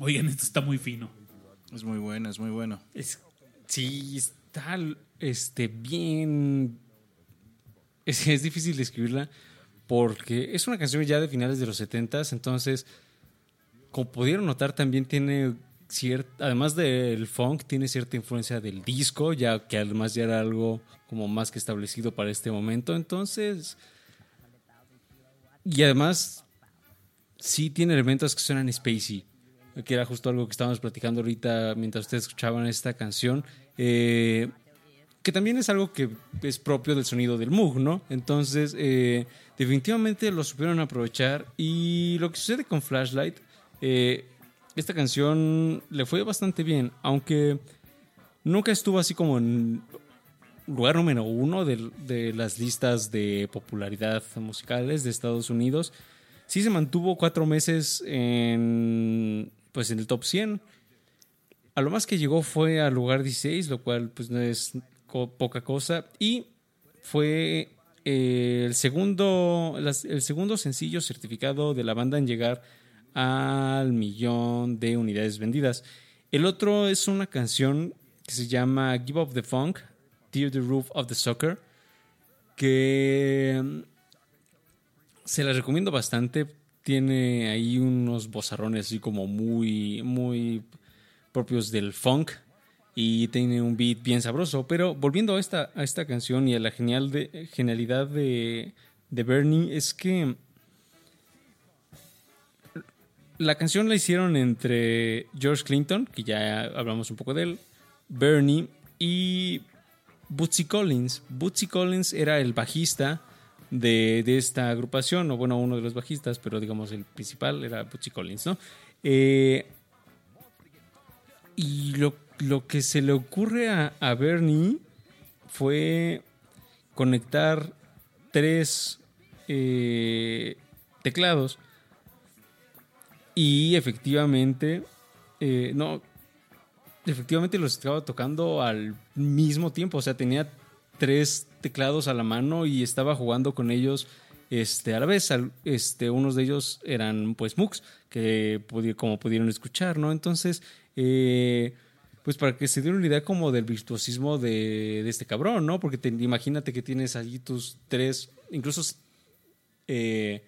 Oigan, esto está muy fino. Es muy bueno, es muy bueno. Es, sí, está este, bien. Es, es difícil describirla porque es una canción ya de finales de los 70 entonces, como pudieron notar, también tiene cierta. Además del funk, tiene cierta influencia del disco, ya que además ya era algo como más que establecido para este momento. Entonces. Y además, sí tiene elementos que suenan spacey que era justo algo que estábamos platicando ahorita mientras ustedes escuchaban esta canción, eh, que también es algo que es propio del sonido del Moog, ¿no? Entonces, eh, definitivamente lo supieron aprovechar y lo que sucede con Flashlight, eh, esta canción le fue bastante bien, aunque nunca estuvo así como en lugar número uno de, las listas de popularidad musicales de Estados Unidos. Sí se mantuvo cuatro meses en, pues en el top 100. A lo más que llegó fue al lugar 16, lo cual pues no es poca cosa. Y fue el, segundo, el segundo sencillo certificado de la banda en llegar al millón de unidades vendidas. El otro es una canción que se llama Give Up the Funk, Tear the Roof of the Soccer, que mm, se la recomiendo bastante. Tiene ahí unos bozarrones así como muy, muy propios del funk y tiene un beat bien sabroso. Pero volviendo a esta, a esta canción y a la genial de, genialidad de, de Bernie, es que la canción la hicieron entre George Clinton, que ya hablamos un poco de él, Bernie y Bootsy Collins. Bootsy Collins era el bajista de, de esta agrupación, o bueno, uno de los bajistas, pero digamos el principal era Bootsy Collins, ¿no? Eh, y lo, lo que se le ocurre a, a Bernie fue conectar tres eh, teclados y efectivamente, eh, no, efectivamente los estaba tocando al mismo tiempo. O sea, tenía tres teclados a la mano y estaba jugando con ellos este, a la vez. Este, unos de ellos eran pues MOOCs, que como pudieron escuchar, ¿no? Entonces, eh, pues para que se dieran una idea como del virtuosismo de, de este cabrón, ¿no? Porque te- imagínate que tienes allí tus tres, incluso... eh,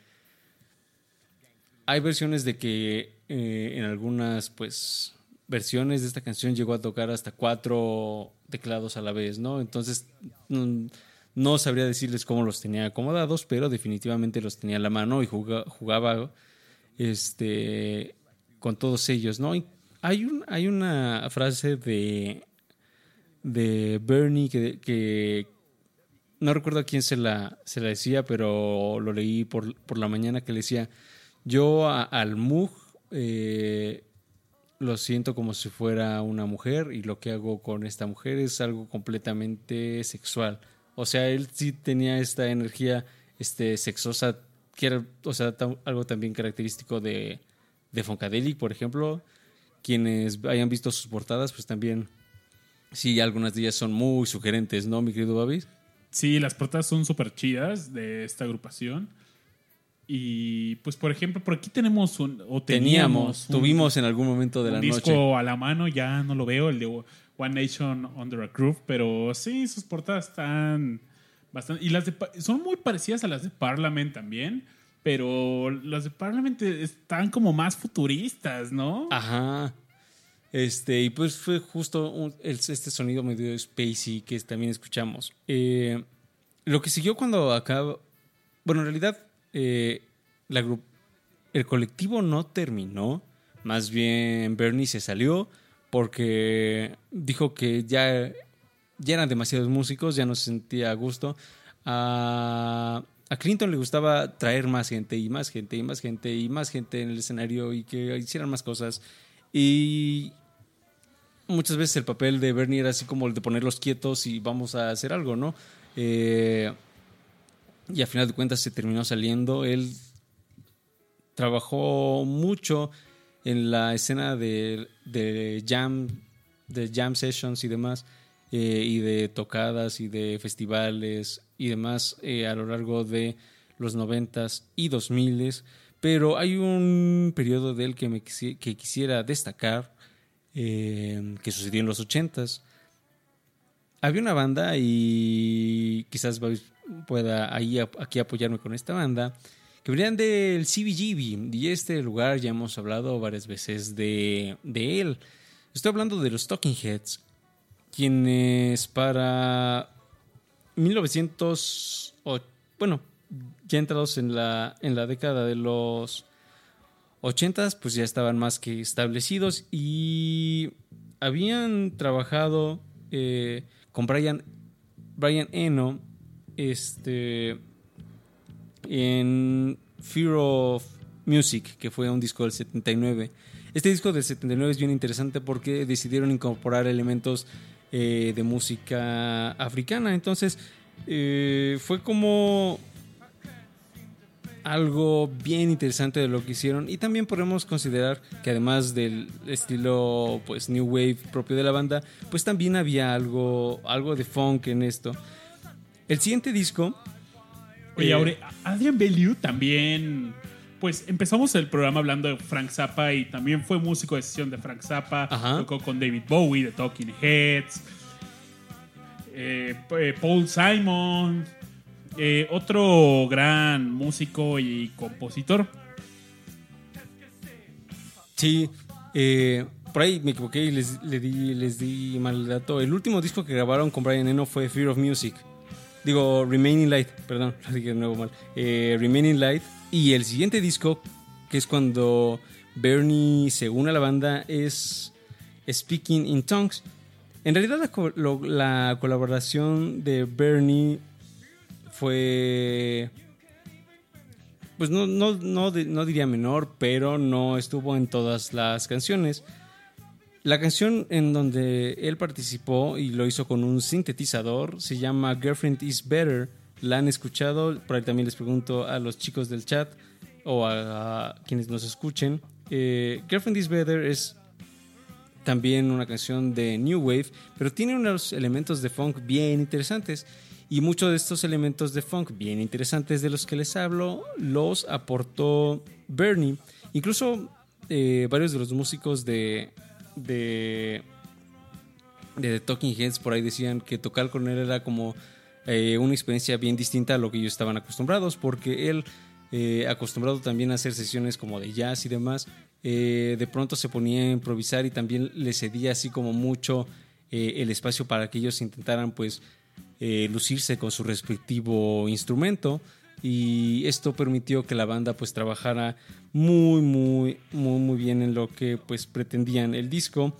hay versiones de que eh, en algunas, pues, versiones de esta canción llegó a tocar hasta cuatro teclados a la vez, ¿no? Entonces, mm, no sabría decirles cómo los tenía acomodados, pero definitivamente los tenía a la mano y juga- jugaba este, con todos ellos, ¿no? Y hay, un, hay una frase de, de Bernie que, no recuerdo a quién se la, se la decía, pero lo leí por, por la mañana que le decía, yo al Moog eh, lo siento como si fuera una mujer y lo que hago con esta mujer es algo completamente sexual. O sea, él sí tenía esta energía este, sexosa, que era o sea, algo también característico de, de por ejemplo. Quienes hayan visto sus portadas, pues también, sí, algunas de ellas son muy sugerentes, ¿no, mi querido Babis? Sí, las portadas son súper chidas de esta agrupación. Y pues, por ejemplo, por aquí tenemos un. O Teníamos, teníamos. un- tuvimos en algún momento de un la disco noche. a la mano, ya no lo veo, el de One Nation Under a Groove, pero sí, sus portadas están bastante. Y las de. Son muy parecidas a las de Parliament también, pero las de Parliament están como más futuristas, ¿no? Ajá. Este, y pues fue justo un- este sonido medio spacey que también escuchamos. Eh, lo que siguió cuando acaba. Bueno, en realidad, eh, el colectivo no terminó. Más bien, Bernie se salió porque dijo que ya, ya eran demasiados músicos, ya no se sentía a gusto. A, a Clinton le gustaba traer más gente y más gente y más gente y más gente en el escenario y que hicieran más cosas. Y muchas veces el papel de Bernie era así como el de ponerlos quietos y vamos a hacer algo, ¿no? Eh, y a final de cuentas se terminó saliendo. Él trabajó mucho en la escena de, de jam de jam sessions y demás, eh, y de tocadas y de festivales y demás eh, a lo largo de los noventas y dos miles. Pero hay un periodo de él que, me que quisiera destacar, eh, que sucedió en los ochentas. Había una banda y quizás pueda ahí aquí apoyarme con esta banda que venían del CBGB y este lugar ya hemos hablado varias veces de, de él. Estoy hablando de los Talking Heads, quienes para 1900, o- bueno, ya entrados en la, en la década de los 80, pues ya estaban más que establecidos y habían trabajado eh, con Brian, Brian Eno este, en Fear of Music, que fue un disco del 79. Este disco del 79 es bien interesante porque decidieron incorporar elementos eh, de música africana. Entonces, eh, fue como algo bien interesante de lo que hicieron y también podemos considerar que además del estilo pues new wave propio de la banda pues también había algo algo de funk en esto el siguiente disco Oye, eh, Aure, Adrian Bellew también. Pues empezamos el programa hablando de Frank Zappa y también fue músico de sesión de Frank Zappa. Ajá. Tocó con David Bowie de Talking Heads. eh, eh, Paul Simon. eh, otro gran músico y compositor. Sí, eh, por ahí me equivoqué y les, le di, les di mal dato. El último disco que grabaron con Brian Eno fue Fear of Music. Digo, Remaining Light, perdón, lo dije de nuevo mal. Eh, Remaining Light. Y el siguiente disco, que es cuando Bernie se une a la banda, es Speaking in Tongues. En realidad la, la colaboración de Bernie fue pues no, no, no, no diría menor, pero no estuvo en todas las canciones. La canción en donde él participó y lo hizo con un sintetizador se llama Girlfriend is Better. La han escuchado, por ahí también les pregunto a los chicos del chat o a, quienes nos escuchen. Eh, Girlfriend is Better es también una canción de New Wave, pero tiene unos elementos de funk bien interesantes. Y muchos de estos elementos de funk bien interesantes de los que les hablo los aportó Bernie. Incluso eh, varios de los músicos de, de, de The Talking Heads por ahí decían que tocar con él era como eh, una experiencia bien distinta a lo que ellos estaban acostumbrados, porque él, eh, acostumbrado también a hacer sesiones como de jazz y demás, eh, de pronto se ponía a improvisar y también le cedía así como mucho el espacio para que ellos intentaran pues lucirse con su respectivo instrumento y esto permitió que la banda pues trabajara muy muy muy muy bien en lo que pues pretendían el disco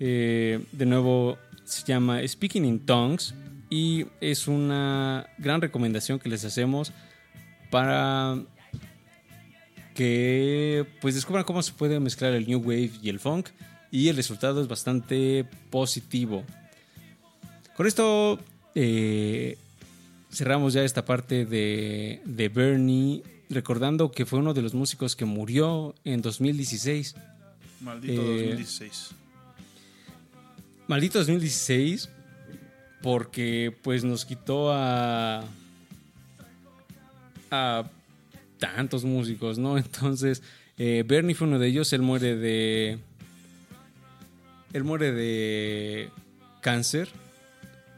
eh, de nuevo se llama Speaking in Tongues y es una gran recomendación que les hacemos para que pues descubran cómo se puede mezclar el new wave y el funk y el resultado es bastante positivo. Con esto eh, cerramos ya esta parte de, de Bernie, recordando que fue uno de los músicos que murió en 2016. Maldito Eh, 2016. Maldito 2016, porque pues nos quitó a a tantos músicos, ¿no? *laughs* Entonces, eh, Bernie fue uno de ellos, él muere de él muere de cáncer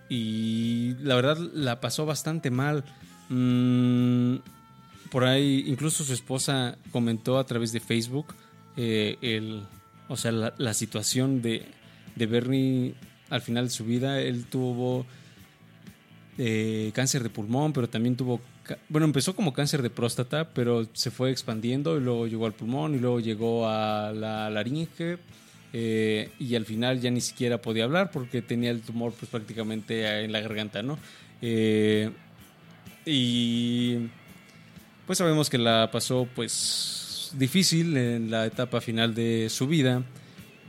y la verdad la pasó bastante mal. Mm, por ahí, incluso su esposa comentó a través de Facebook eh, el, o sea, la, situación de, de Bernie al final de su vida. Él tuvo eh, cáncer de pulmón, pero también tuvo, bueno, empezó como cáncer de próstata, pero se fue expandiendo y luego llegó al pulmón y luego llegó a la laringe. Eh, y al final ya ni siquiera podía hablar porque tenía el tumor pues prácticamente en la garganta, ¿no? Eh, y pues sabemos que la pasó pues difícil en la etapa final de su vida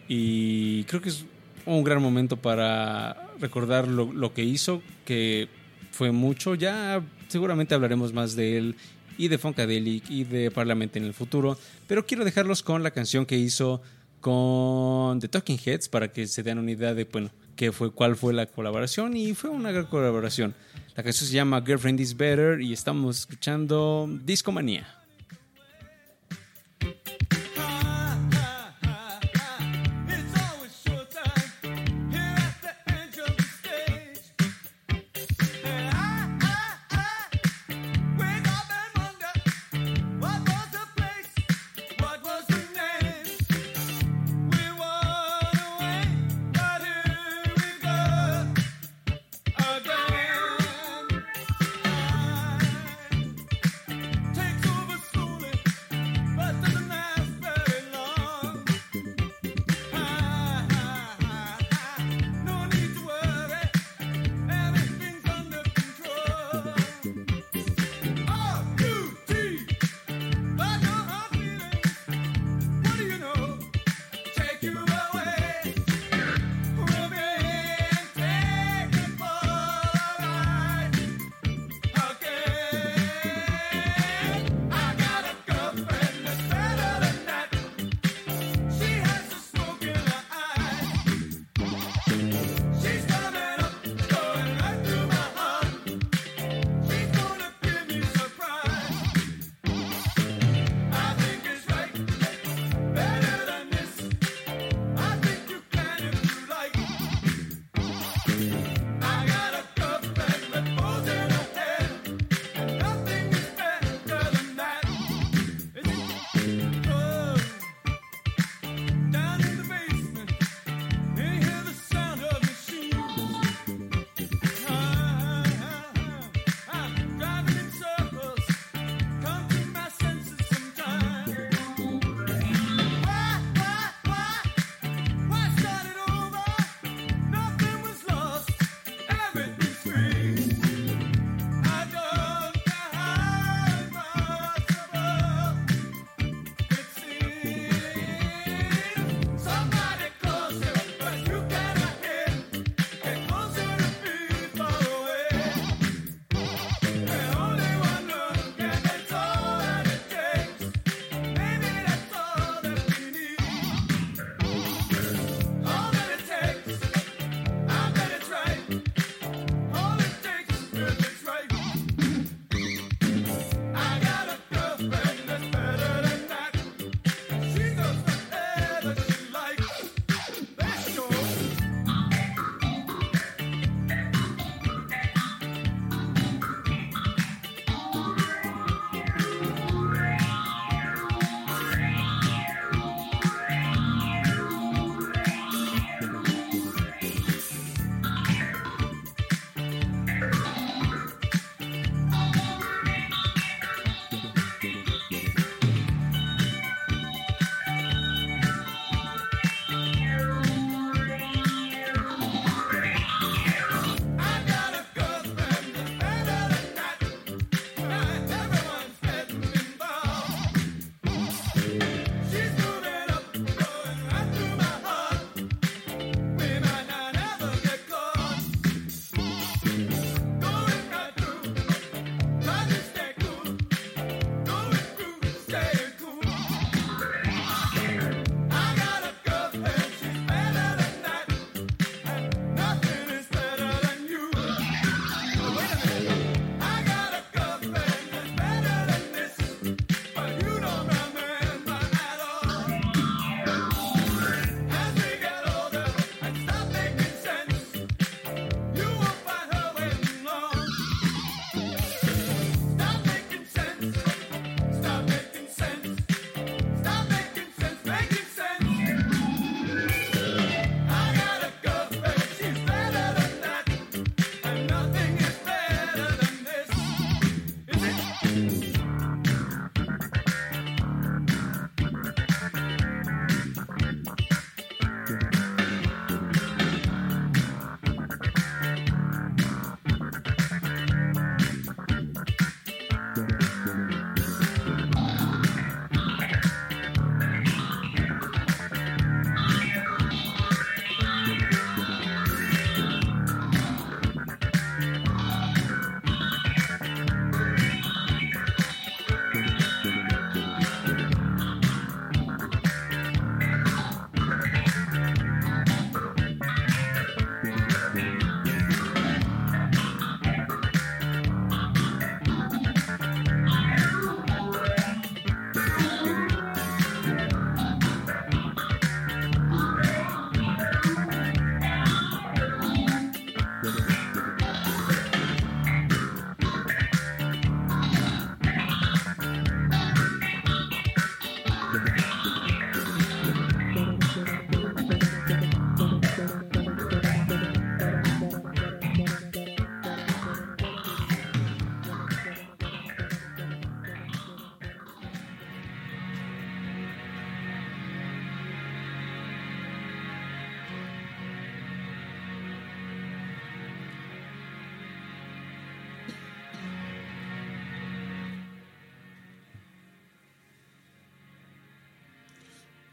y creo que es un gran momento para recordar lo, que hizo, que fue mucho, ya seguramente hablaremos más de él y de Funkadelic y de Parlamente en el futuro, pero quiero dejarlos con la canción que hizo con The Talking Heads para que se den una idea de bueno, qué fue, cuál fue la colaboración y fue una gran colaboración. La canción se llama Girlfriend is Better y estamos escuchando Discomanía.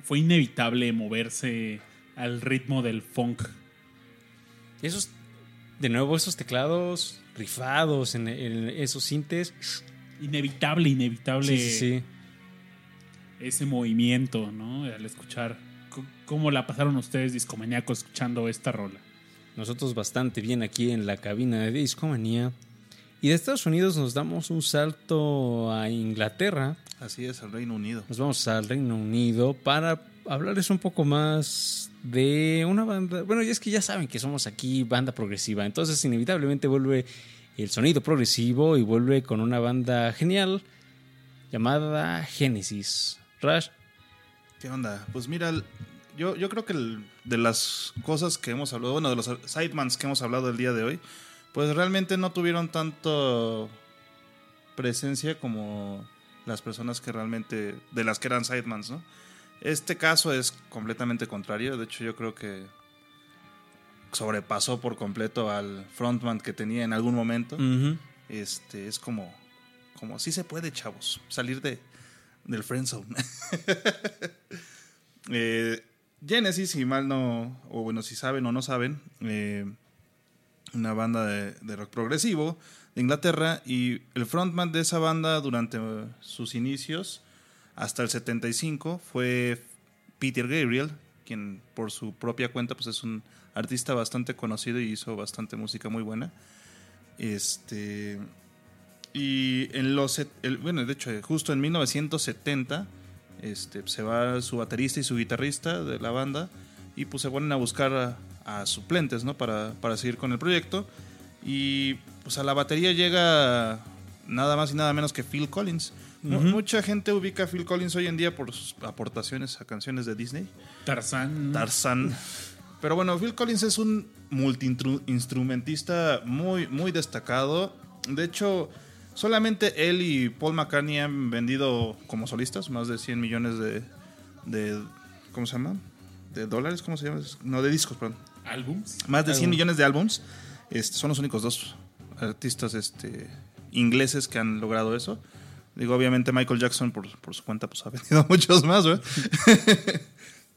Fue inevitable moverse al ritmo del funk. Esos, de nuevo, esos teclados rifados en, en esos sintes. Inevitable, inevitable Sí, sí, sí. ese movimiento, ¿no? Al escuchar cómo la pasaron ustedes discomaníacos escuchando esta rola. Nosotros bastante bien aquí en la cabina de Discomanía. Y de Estados Unidos nos damos un salto a Inglaterra. Así es, al Reino Unido. Nos vamos al Reino Unido para hablarles un poco más de una banda. Bueno, y es que ya saben que somos aquí banda progresiva. Entonces, inevitablemente vuelve el sonido progresivo y vuelve con una banda genial llamada Genesis. Rush, ¿Qué onda? Pues mira, yo, yo creo que el- de las cosas que hemos hablado, bueno, de los sidemans que hemos hablado el día de hoy, pues realmente no tuvieron tanto presencia como las personas que realmente, de las que eran sidemans, ¿no? Este caso es completamente contrario, de hecho yo creo que sobrepasó por completo al frontman que tenía en algún momento. Este, es como, como sí se puede, chavos, salir de, del friendzone. *laughs* eh, Genesis, si mal no, o bueno, si saben o no saben, eh, una banda de, rock progresivo de Inglaterra y el frontman de esa banda durante sus inicios hasta el 75 fue Peter Gabriel, quien por su propia cuenta pues es un artista bastante conocido y hizo bastante música muy buena. Este y en los el- bueno, de hecho, justo en 1970 este se va su baterista y su guitarrista de la banda y pues se ponen a buscar a suplentes, ¿no? Para, para seguir con el proyecto y pues a la batería llega nada más y nada menos que Phil Collins. Mu- Mucha gente ubica a Phil Collins hoy en día por sus aportaciones a canciones de Disney. Tarzán. Tarzan. Pero bueno, Phil Collins es un multi-instrumentista muy, muy destacado. De hecho, solamente él y Paul McCartney han vendido como solistas más de 100 millones de, de ¿cómo se llama? De dólares, ¿cómo se llama? No, de discos, perdón. Álbums. Más de 100 millones de álbums. Este, son los únicos dos artistas este, ingleses que han logrado eso. Digo, obviamente Michael Jackson por, por su cuenta pues ha *laughs* vendido muchos más, ¿verdad? *laughs*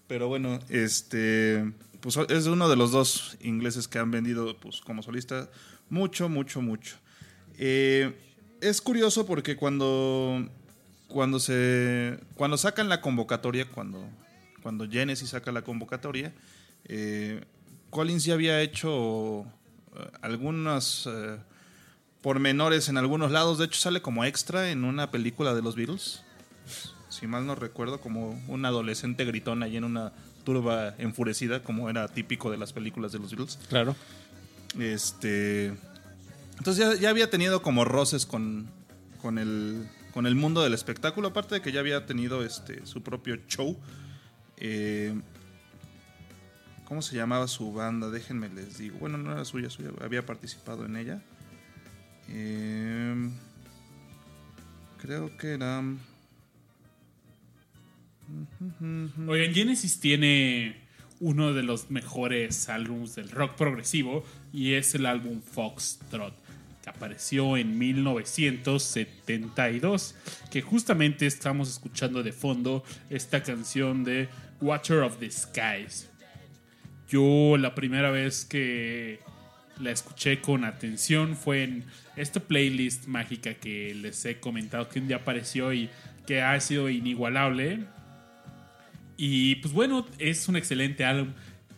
Pero bueno, este pues es uno de los dos ingleses que han vendido pues como solista mucho, mucho, mucho. Eh, es curioso porque cuando cuando se cuando sacan la convocatoria, cuando cuando Genesis saca la convocatoria, eh, Collins ya había hecho eh, algunas eh, pormenores en algunos lados. De hecho, sale como extra en una película de los Beatles. Si mal no recuerdo, como un adolescente gritón ahí en una turba enfurecida, como era típico de las películas de los Beatles. Claro. Este. Entonces ya, ya había tenido como roces con, con, el, con el mundo del espectáculo, aparte de que ya había tenido este, su propio show. Eh, ¿Cómo se llamaba su banda? Déjenme les digo. Bueno, no era suya, suya había participado en ella. Eh, creo que era. Oigan, Genesis tiene uno de los mejores álbumes del rock progresivo y es el álbum Foxtrot, que apareció en 1972, que justamente estamos escuchando de fondo esta canción de Watcher of the Skies. Yo la primera vez que la escuché con atención fue en esta playlist mágica que les he comentado que un día apareció y que ha sido inigualable. Y pues bueno, es un excelente álbum.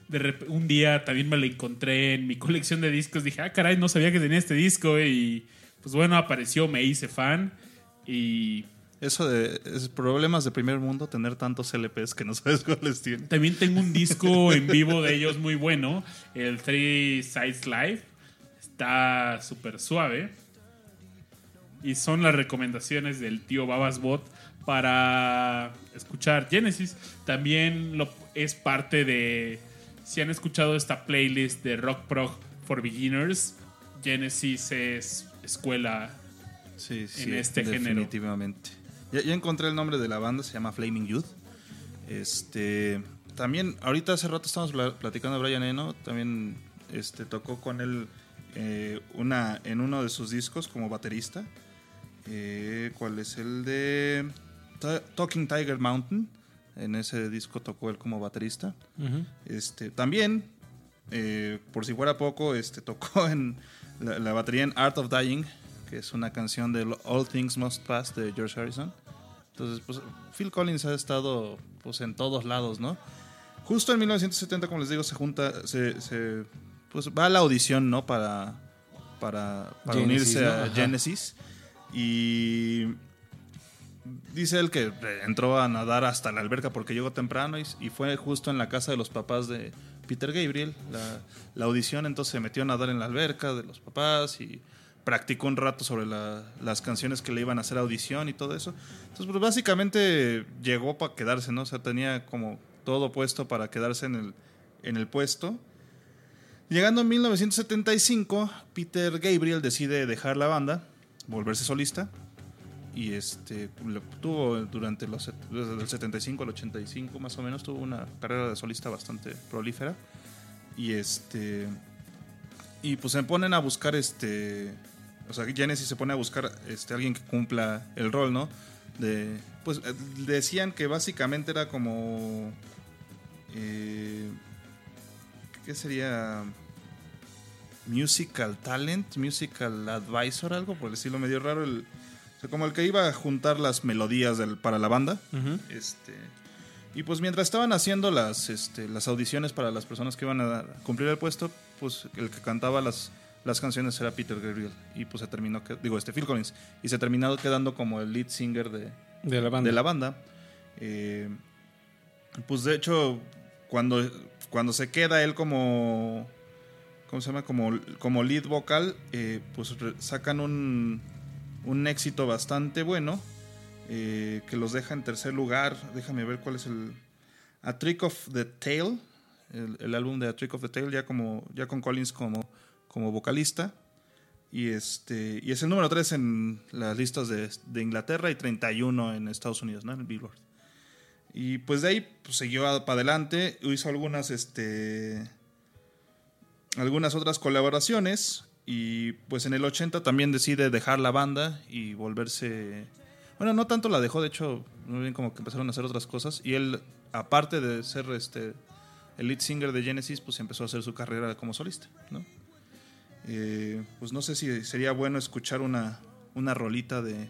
De un día también me lo encontré en mi *laughs* colección de discos. Dije, ah, caray, no sabía que tenía este disco. Y pues bueno, apareció, me hice fan. Y Eso de es problemas de primer mundo, tener tantos LPs que no *laughs* sabes cuáles tiene. también tengo un disco *laughs* en vivo de ellos muy bueno, el Three Sides Live. Está súper suave. Y son las recomendaciones del tío Babasbot para escuchar Genesis. También lo, es parte de. Si han escuchado esta playlist de Rock Prog for Beginners, Genesis es escuela. Sí, sí, este género. definitivamente. Ya, ya encontré el nombre de la banda, se llama Flaming Youth. Este, también, ahorita hace rato estamos pla- platicando de Brian Eno, también este, tocó con él eh, una, en uno de sus discos como baterista. Eh, ¿Cuál es el de Ta- Talking Tiger Mountain? En ese disco tocó él como baterista. Este, también, eh, por si fuera poco, este, *laughs* tocó en la, la batería en Art of Dying, que es una canción de All Things Must Pass de George Harrison. Entonces, pues Phil Collins ha estado pues en todos lados, ¿no? Justo en 1970, como les digo, se junta, se, se- pues va a la audición, ¿no? Para, para, para Genesis, unirse ¿no? a. Genesis. Y dice él que entró a nadar hasta la alberca porque llegó temprano y, y fue justo en la casa de los papás de Peter Gabriel, la, la audición, entonces se metió a nadar en la alberca de los papás y practicó un rato sobre la- las canciones que le iban a hacer audición y todo eso. Entonces, pues básicamente llegó para quedarse, ¿no? O sea, tenía como todo puesto para quedarse en el, en el puesto. Llegando en 1975, Peter Gabriel decide dejar la banda, volverse solista y este tuvo durante los desde el 75 al 85 más o menos tuvo una carrera de solista bastante prolífera y este y pues se ponen a buscar este o sea Genesis se pone a buscar este alguien que cumpla el rol no de pues eh, decían que básicamente era como eh, qué sería musical talent musical advisor algo por decirlo medio raro el o sea, como el que iba a juntar las melodías del- para la banda. Este, y pues mientras estaban haciendo las, este, las audiciones para las personas que iban a cumplir el puesto, pues el que cantaba las, las canciones era Peter Gabriel. Y pues se terminó, que- digo, este Phil Collins. Y se terminó quedando como el lead singer de, De la banda. de la banda. Eh, pues de hecho, cuando, cuando se queda él como. ¿Cómo se llama? Como, como lead vocal, eh, pues sacan un, un éxito bastante bueno. eh, que los deja en tercer lugar. Déjame ver cuál es el. A Trick of the Tail. El, el álbum de A Trick of the Tail, ya, como, ya con Collins como, como vocalista. Y, este, y es el número 3 en las listas de, de Inglaterra y 31 en Estados Unidos, ¿no? En el Billboard. Y pues de ahí pues, siguió para adelante, hizo algunas, este, algunas otras colaboraciones y pues en el 80 también decide dejar la banda y volverse... Bueno, no tanto la dejó, de hecho, muy bien como que empezaron a hacer otras cosas y él, aparte de ser este, el lead singer de Genesis, pues empezó a hacer su carrera como solista, ¿no? Eh, pues no sé si sería bueno escuchar una, una rolita de,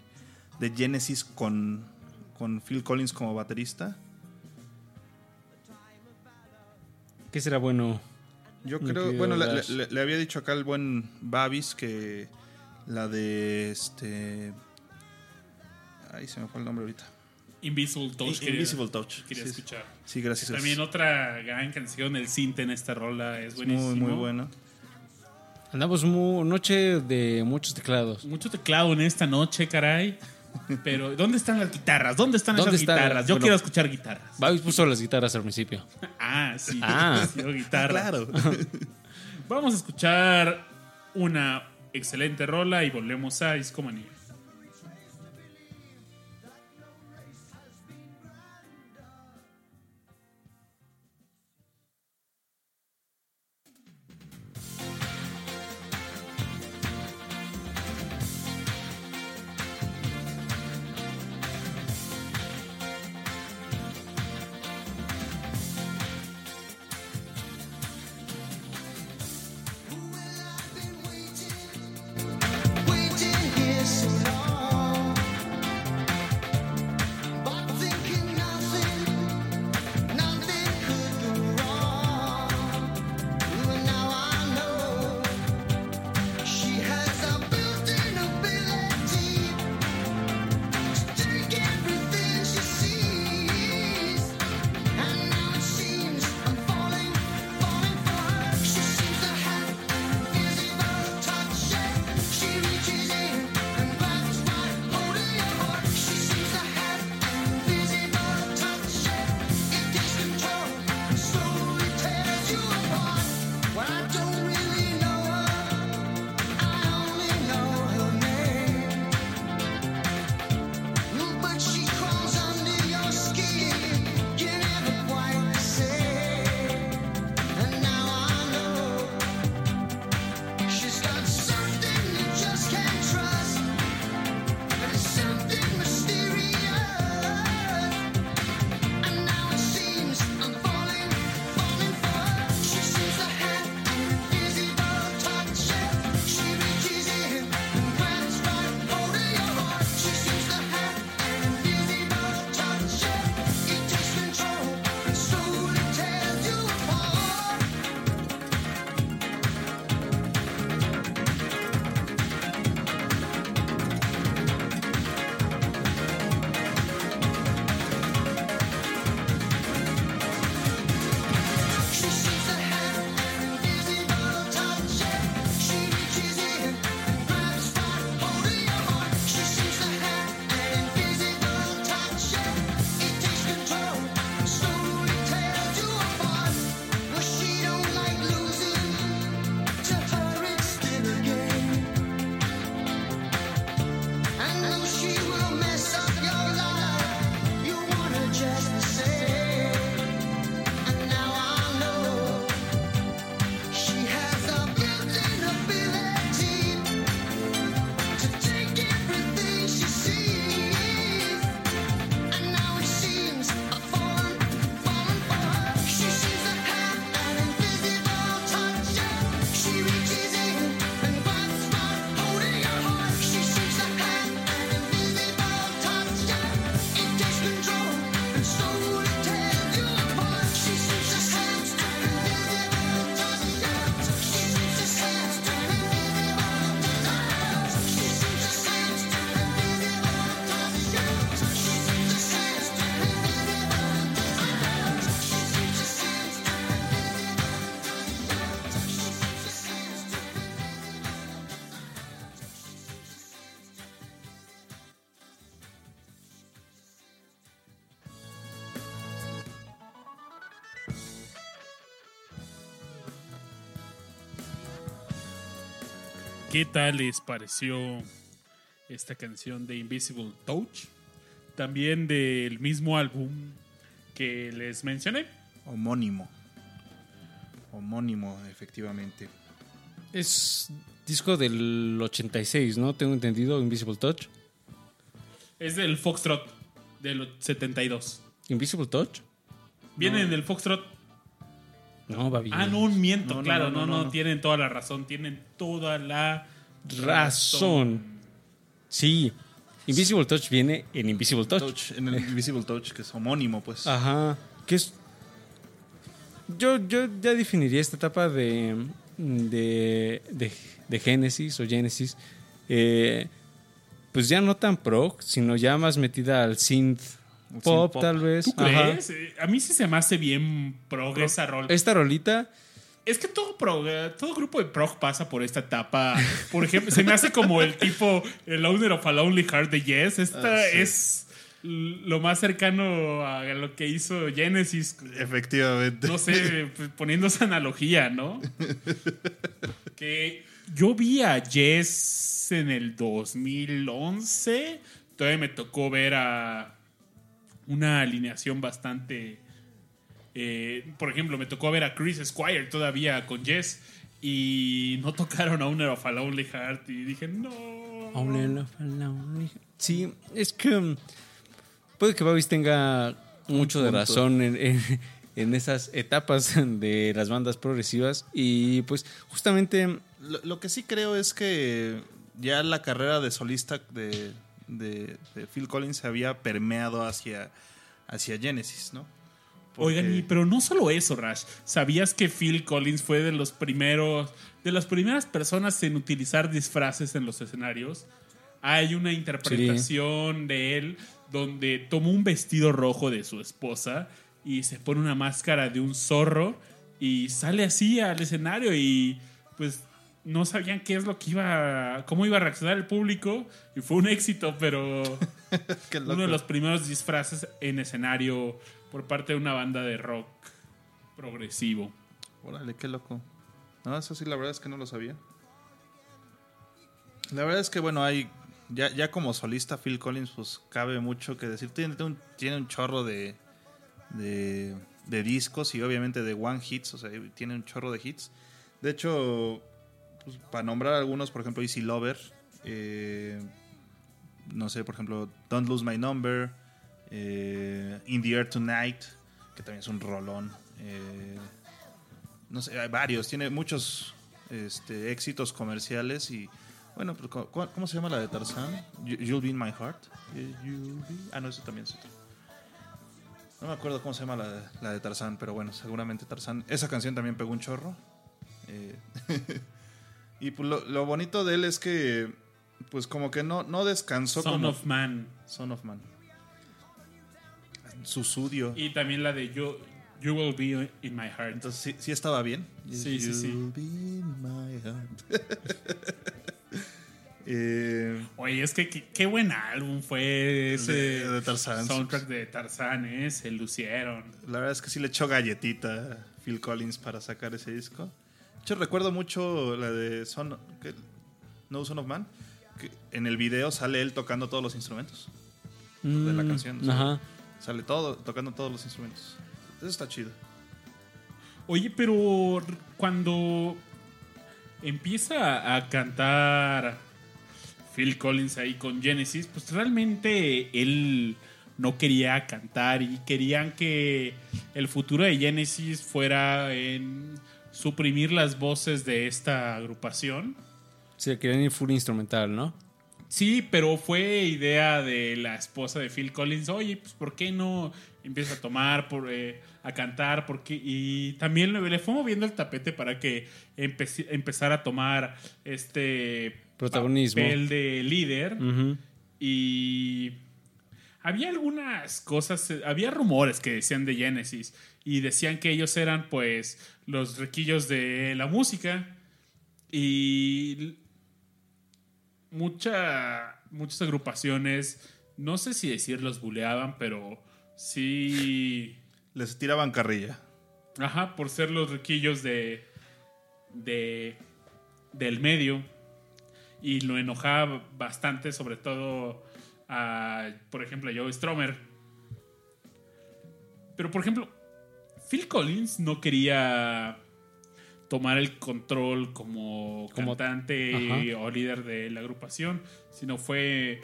de Genesis con, con Phil Collins como baterista. ¿Qué será bueno? Yo creo, bueno, le, Dash. le- le había dicho acá el buen Babis que la de este. Ahí se me fue el nombre ahorita. Invisible Touch. In- quería- Invisible Touch. Quería Sí, escuchar. Sí, gracias. También otra gran canción, el Cinte en esta rola es Es muy, buenísimo. muy bueno. Andamos mu- noche de muchos teclados. Mucho teclado en esta noche, caray. *laughs* Pero, ¿dónde están las guitarras? ¿Dónde están ¿Dónde esas está? guitarras? Yo Bueno. quiero escuchar guitarras. Babis puso las guitarras al principio. *laughs* Ah, sí. Ah. *laughs* Sí, guitarra. Claro. Vamos a escuchar una excelente rola y volvemos a Discomanía. ¿Qué tal les pareció esta canción de Invisible Touch? También del mismo álbum que les mencioné. Homónimo. Homónimo, efectivamente. Es disco del 86, ¿no? Tengo entendido, Invisible Touch. Es del Foxtrot del 72. Invisible Touch. Viene del Foxtrot. No, va bien. Ah, no, miento, No, no, claro, no, no no, no, no. tienen toda la razón, tienen toda la Razón. Sí. Invisible Touch viene en Invisible Touch. Touch, en el Invisible Touch, que es homónimo, pues. Ajá. Que es. Yo, yo ya definiría esta etapa de. de. de, de Genesis o Genesis. eh, pues ya no tan prog, sino ya más metida al synth pop, tal vez. ¿Tú crees? A mí sí se me hace bien prog esa rol. Esta rolita. Es que todo, prog, todo grupo de prog pasa por esta etapa. Por ejemplo, se me hace como el tipo, el owner of a Lonely Heart de Yes. Esta Ah, sí. es lo más cercano a lo que hizo Genesis. Efectivamente. No sé, poniendo esa analogía, ¿no? que yo vi a Yes en el 2011. Todavía me tocó ver a una alineación bastante. eh, por ejemplo, me tocó ver a Chris Squire todavía con Yes. Y no tocaron a Owner of a Lonely Heart. Y dije, no. And lonely. Sí, es que mm, puede que Babis tenga mucho de razón en, en- en esas etapas de las bandas progresivas y pues justamente Lo, lo que sí creo es que ya la carrera de solista de, de- de Phil Collins se había permeado hacia, hacia Genesis, ¿no? Porque- Oigan, y- pero no solo eso, Rash. ¿Sabías que Phil Collins fue de los primeros, de las primeras personas en utilizar disfraces en los escenarios? Hay una interpretación de él donde tomó un vestido rojo de su esposa y se pone una máscara de un zorro y sale así al escenario y pues no sabían qué es lo que iba, cómo iba a reaccionar el público y fue un éxito, pero *laughs* uno de los primeros disfraces en escenario por parte de una banda de rock progresivo. Órale, qué loco. No, eso sí, la verdad es que no lo sabía. La verdad es que, bueno, hay. Ya, ya como solista, Phil Collins, pues cabe mucho que decir. Tiene, tiene un, tiene un chorro de, de. de discos y obviamente de one hits, o sea, tiene un chorro de hits. De hecho, pues, para nombrar algunos, por ejemplo, Easy Lover. eh, no sé, por ejemplo, Don't Lose My Number. eh, In the Air Tonight, que también es un rolón. eh, no sé, hay varios, tiene muchos este, éxitos comerciales y bueno, pues, ¿cómo, se llama la de Tarzán? You- You'll Be in My Heart. Ah, no, eso también es otro. No me acuerdo cómo se llama la, la de Tarzán, pero bueno, seguramente Tarzán. Esa canción también pegó un chorro. *laughs* y pues lo, lo bonito de él es que, pues como que no, no descansó Son como of Man. Son of Man. Su sudio. Y también la de You, you Will Be in My Heart. Entonces sí, sí estaba bien. Sí, sí, sí. Be in my heart. *laughs* Eh, Oye, es que qué, qué buen álbum fue ese De- de Tarzán. soundtrack de Tarzán, ¿eh? Se lucieron. la verdad es que sí le echó galletita a Phil Collins para sacar ese disco. Hecho, recuerdo mucho la de Son, ¿qué? No Son of Man. Que en el video sale él tocando todos los instrumentos de la Mm, canción. o sea, Ajá. Sale todo, tocando todos los instrumentos. Eso está chido. Oye, pero cuando empieza a cantar Phil Collins ahí con Genesis, pues realmente él no quería cantar y querían que el futuro de Genesis fuera en suprimir las voces de esta agrupación. Sí, querían ir full instrumental, ¿no? Sí, pero fue idea de la esposa de Phil Collins. Oye, pues ¿por qué no empieza a tomar, por, eh, a cantar? Porque y también le, fue moviendo el tapete para que empece- empezara a tomar este Protagonismo. papel de líder. Y había algunas cosas, eh, había rumores que decían de Genesis y decían que ellos eran pues los requillos de la música y mucha, muchas agrupaciones, no sé si decir los buleaban, pero sí, Les tiraban carrilla. ajá, por ser los requillos de, de del medio. y lo enojaba bastante, sobre todo a, por ejemplo, a Joe Stromer. Pero, por ejemplo, Phil Collins no quería tomar el control como, Como- cantante o líder de la agrupación, sino fue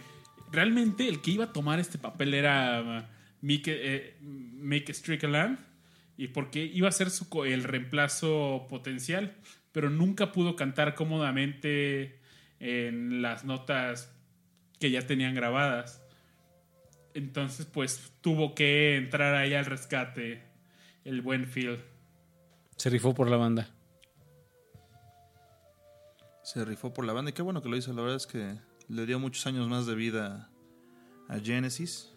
realmente el que iba a tomar este papel era Mike, eh, Mike Strickland y porque iba a ser su el reemplazo potencial, pero nunca pudo cantar cómodamente en las notas que ya tenían grabadas. Entonces, pues tuvo que entrar ahí al rescate el buen Phil. Se rifó por la banda. Se rifó por la banda y qué bueno que lo hizo. La verdad es que le dio muchos años más de vida a Genesis.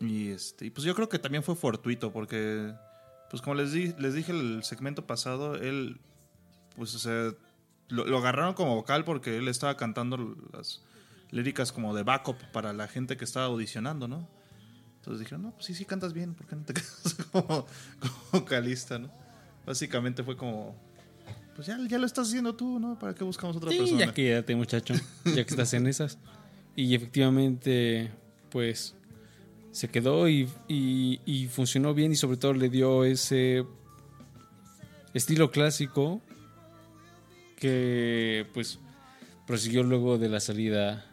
Y este, y pues yo creo que también fue fortuito porque, pues como les, di- les dije el segmento pasado, él, pues o sea, lo, lo agarraron como vocal porque él estaba cantando las líricas como de backup para la gente que estaba audicionando, ¿no? Entonces dijeron, no, pues sí, sí cantas bien, ¿por qué no te *laughs* quedas como, vocalista, no? Básicamente fue como, pues ya, ya lo estás haciendo tú, ¿no? ¿Para qué buscamos otra Sí, persona? ya quédate, muchacho. Ya que estás en esas. Y efectivamente, pues se quedó y, y- y funcionó bien y sobre todo le dio ese estilo clásico que pues prosiguió luego de la salida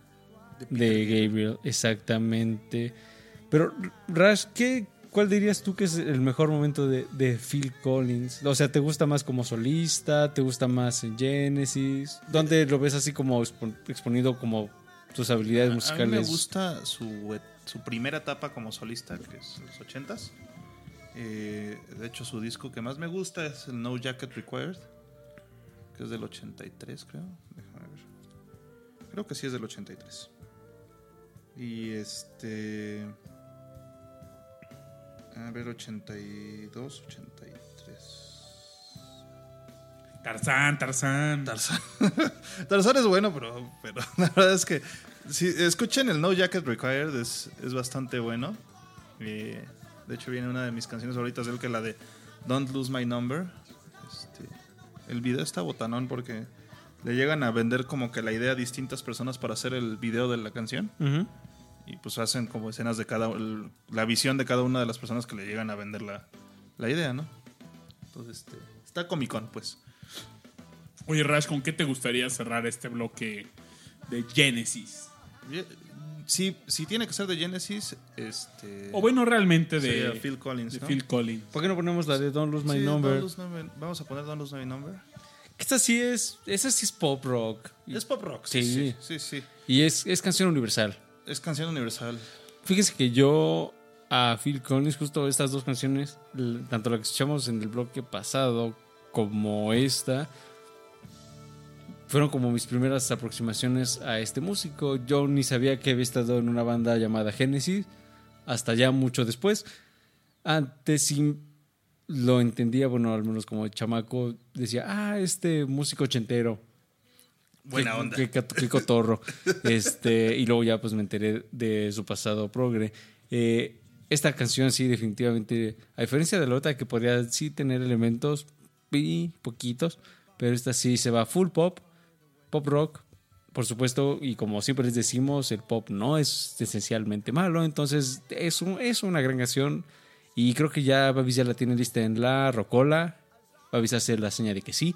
de Gabriel, exactamente. Pero Rash, ¿qué, ¿cuál dirías tú que es el mejor momento de, de Phil Collins? O sea, ¿te gusta más como solista? ¿Te gusta más en Genesis? ¿Dónde lo ves así como expo- exponido como tus habilidades A musicales? mí me gusta su, et- su primera etapa como solista, que es los 80s. Eh, de hecho, su disco que más me gusta es el No Jacket Required, que es del 83, creo. Déjame ver. Creo que sí es del 83. Y este. A ver, 82, 83. Tarzán, Tarzán. Tarzán. *laughs* Tarzán es bueno, pero, pero *laughs* la verdad es que si escuchen el No Jacket Required es, es bastante bueno. Eh, de hecho viene una de mis canciones favoritas de él que es la de Don't Lose My Number. Este, el video está botanón porque le llegan a vender como que la idea a distintas personas para hacer el video de la canción. Y pues hacen como escenas de cada el- la visión de cada una de las personas que le llegan a vender la, la idea, ¿no? Entonces este, está comicón pues. Oye, Rash, ¿con qué te gustaría cerrar este bloque de Genesis? Si, si tiene que ser de Genesis, este. O bueno, realmente de, sería Phil Collins. de ¿no? Phil Collins. ¿Por qué no ponemos la de Don't Lose My Sí, Number? Don't Lose My- Vamos a poner Don't Lose My Number. Esta sí es, esa sí es pop rock. Es pop rock. Sí. Sí, sí, sí. sí. Y es, es canción universal. Es canción universal. Fíjese que yo a Phil Collins, justo estas dos canciones, tanto la que escuchamos en el bloque pasado como esta, fueron como mis primeras aproximaciones a este músico. Yo ni sabía que había estado en una banda llamada Genesis, hasta ya mucho después. Antes sí lo entendía, bueno, al menos como chamaco, decía, ah, este músico ochentero. Buena Qué- onda. Qué, cat- qué cotorro. *laughs* este, y luego ya pues me enteré de su pasado progre. Eh, esta canción sí, definitivamente, a diferencia de la otra que podría sí tener elementos y poquitos, pero esta sí se va full pop, pop rock, por supuesto, y como siempre les decimos, el pop no es esencialmente malo, entonces es, un- es una gran canción y creo que ya Babis ya la tiene lista en la rocola, Babis hace la señal de que sí.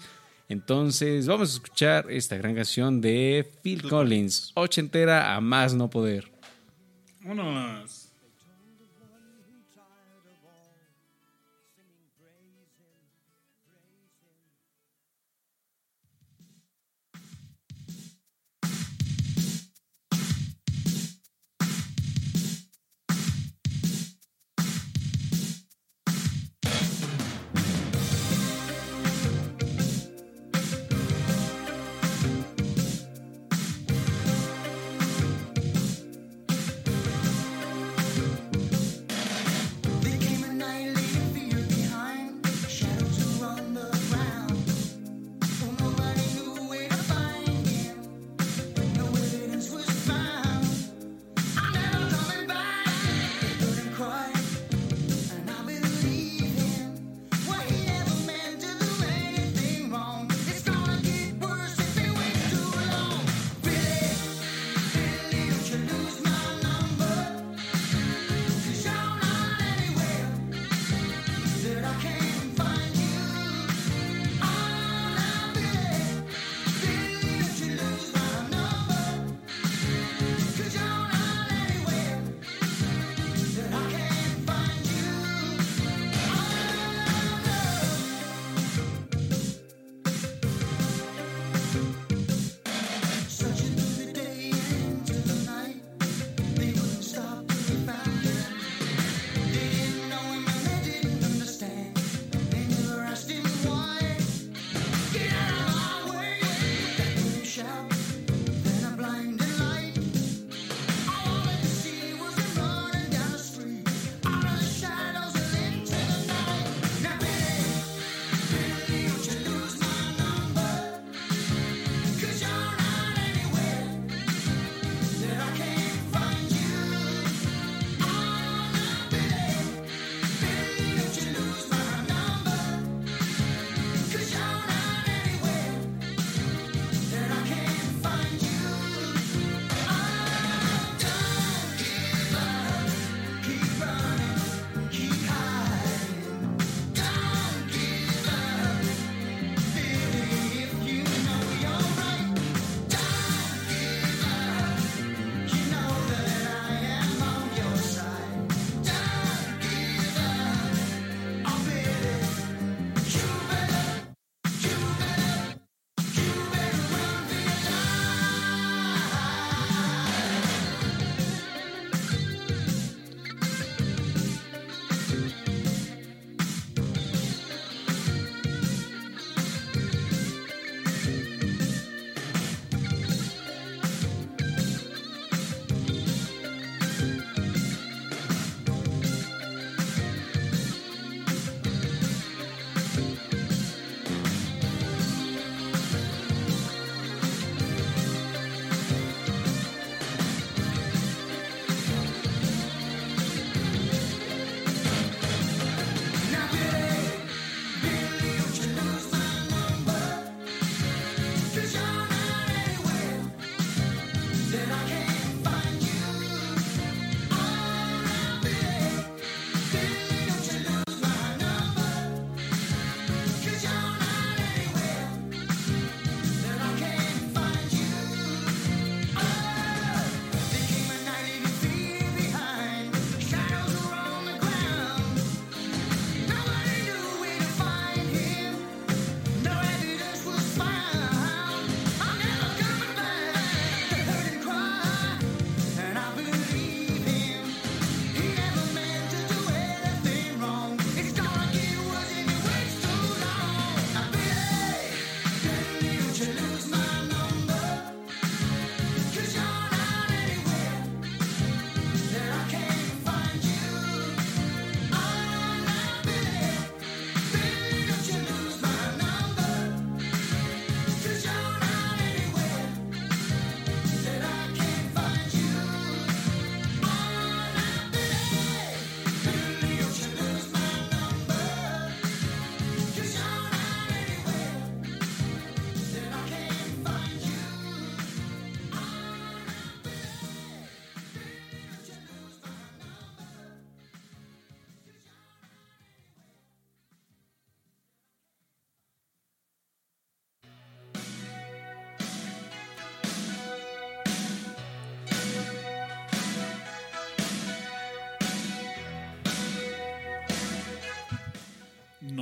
Entonces vamos a escuchar esta gran canción de Phil Collins, ochentera a más no poder. Vámonos.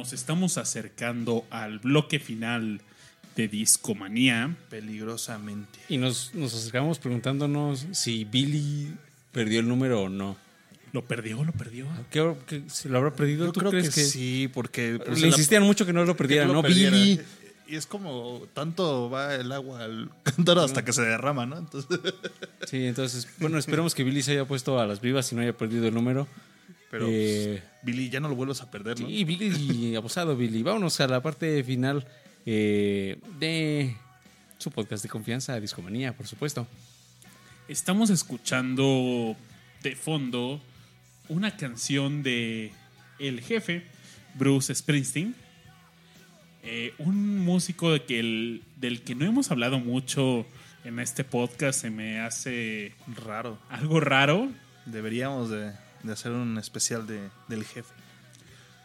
Nos estamos acercando al bloque final de Discomanía. Peligrosamente. Y nos, nos acercamos preguntándonos si Billy perdió el número o no. ¿Lo perdió? ¿Lo perdió? ¿Qué, qué- se lo habrá perdido? Yo ¿Tú creo crees que, sí, porque pues, Le la- insistían mucho que no lo perdiera, no ¿no? lo perdiera. Billy. Y es como tanto va el agua al *laughs* cántaro hasta que se derrama, ¿no? Entonces, Sí, entonces, bueno, *laughs* esperemos que Billy se haya puesto a las vivas y no haya perdido el número. Pero Eh, pues, Billy, ya no lo vuelvas a perder, ¿no? Sí, Billy, *laughs* abusado Billy. Vámonos a la parte final eh, de su podcast de confianza, Discomanía, por supuesto. Estamos escuchando de fondo una canción de el jefe, Bruce Springsteen. Eh, un músico de que el- del que no hemos hablado mucho en este podcast. Se me hace Raro. algo raro. Deberíamos de, de hacer un especial de, del jefe.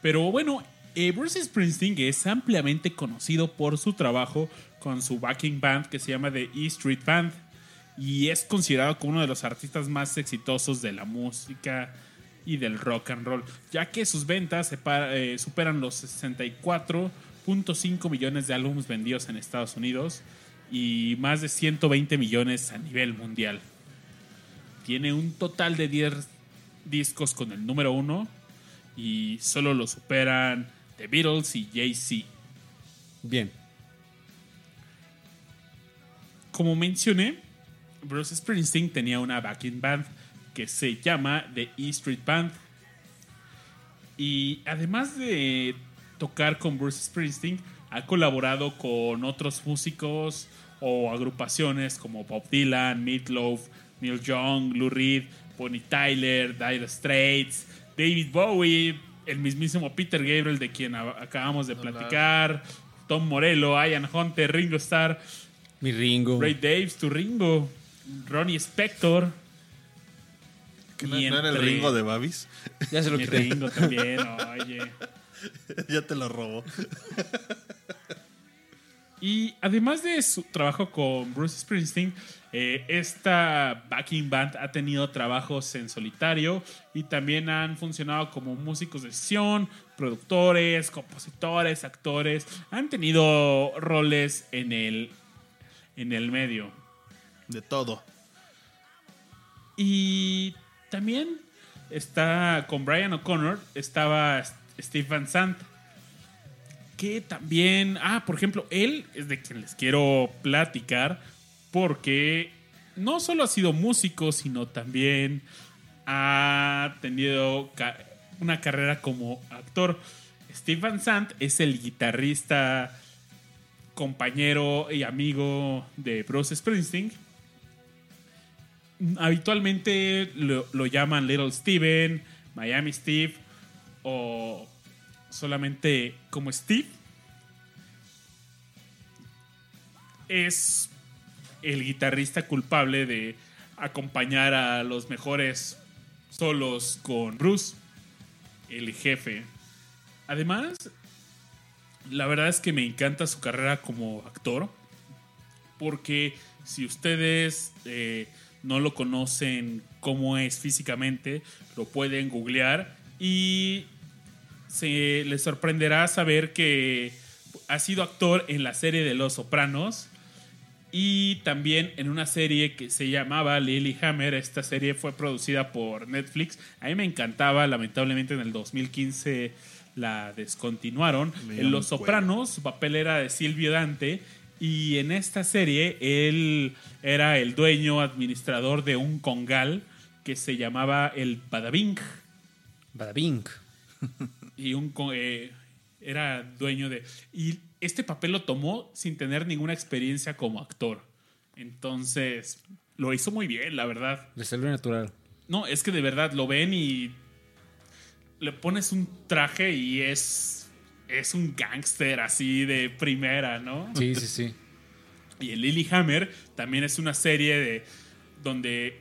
Pero bueno, eh, Bruce Springsteen es ampliamente conocido por su trabajo con su backing band que se llama The E Street Band y es considerado como uno de los artistas más exitosos de la música y del rock and roll, ya que sus ventas separa- eh, superan los 64.5 millones de álbumes vendidos en Estados Unidos y más de 120 millones a nivel mundial. Tiene un total de 10 discos con el número uno y solo lo superan The Beatles y Jay-Z. Bien. Como mencioné, Bruce Springsteen tenía una backing band que se llama The E Street Band. Y además de tocar con Bruce Springsteen, ha colaborado con otros músicos o agrupaciones como Bob Dylan, Meatloaf, Neil Young, Lou Reed, Bonnie Tyler, Dire Straits, David Bowie, el mismísimo Peter Gabriel de quien acabamos de platicar, Tom Morello, Ian Hunter, Ringo Starr, Mi Ringo. Ray Daves, tu Ringo, Ronnie Spector. ¿Que no, era el Ringo de Babis? Ya se lo Mi quité. Ringo también, oye. *laughs* ya te lo robó. *laughs* Y además de su trabajo con Bruce Springsteen, eh, esta backing band ha tenido trabajos en solitario y también han funcionado como músicos de sesión, productores, compositores, actores. Han tenido roles en el, en el medio. De todo. Y también está con Brian O'Connor, estaba Steve Van Sant, que también, ah, por ejemplo, él es de quien les quiero platicar, porque no solo ha sido músico, sino también ha tenido una carrera como actor. Steve Van Sant es el guitarrista, compañero y amigo de Bruce Springsteen habitualmente lo, lo llaman Little Steven, Miami Steve o solamente como Steve. Es el guitarrista culpable de acompañar a los mejores solos con Bruce, el jefe. Además, la verdad es que me encanta su carrera como actor porque si ustedes eh, no lo conocen cómo es físicamente, lo pueden googlear y se les sorprenderá saber que ha sido actor en la serie de Los Sopranos y también en una serie que se llamaba Lily Hammer. Esta serie fue producida por Netflix. A mí me encantaba, lamentablemente en el 2015 la descontinuaron. Me En Los. Sopranos, su papel era de Silvio Dante. Y en esta serie, él era el dueño administrador de un congal que se llamaba el Badabing. Badabing. *laughs* Y un co- eh, era dueño de. Y este papel lo tomó sin tener ninguna experiencia como actor. Entonces, lo hizo muy bien, la verdad. Le salió natural. No, es que de verdad lo ven y le pones un traje y es. Es un gángster así de primera, ¿no? Sí, sí, sí. *laughs* Y el Lilyhammer también es una serie de donde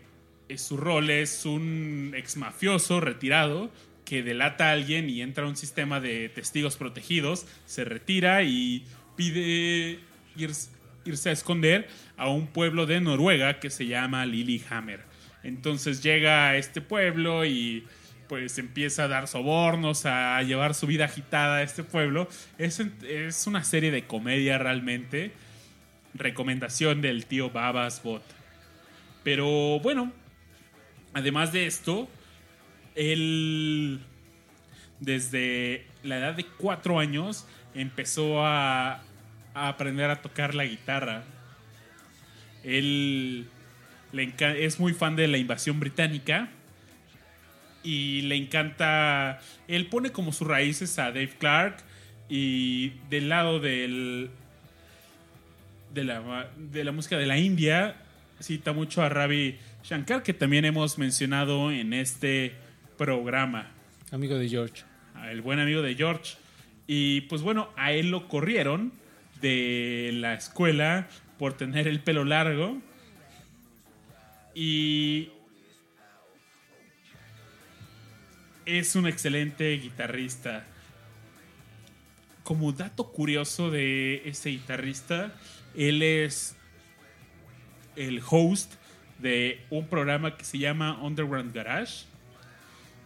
su rol es un ex mafioso retirado que delata a alguien y entra a un sistema de testigos protegidos, se retira y pide ir- irse a esconder a un pueblo de Noruega que se llama Lilyhammer. Entonces llega a este pueblo y pues empieza a dar sobornos, a llevar su vida agitada a este pueblo. Es, es una serie de comedia realmente. Recomendación del tío Babas Bot. Pero bueno, además de esto, él desde la edad de cuatro años empezó a, a aprender a tocar la guitarra. Él le es muy fan de la invasión británica y le encanta. Él pone como sus raíces a Dave Clark y del lado del de la, de la música de la India cita mucho a Ravi Shankar que también hemos mencionado en este programa Amigo de George. el buen amigo de George. Y pues bueno, a él lo corrieron de la escuela por tener el pelo largo. Y es un excelente guitarrista. Como dato curioso de ese guitarrista, él es el host de un programa que se llama Underground Garage.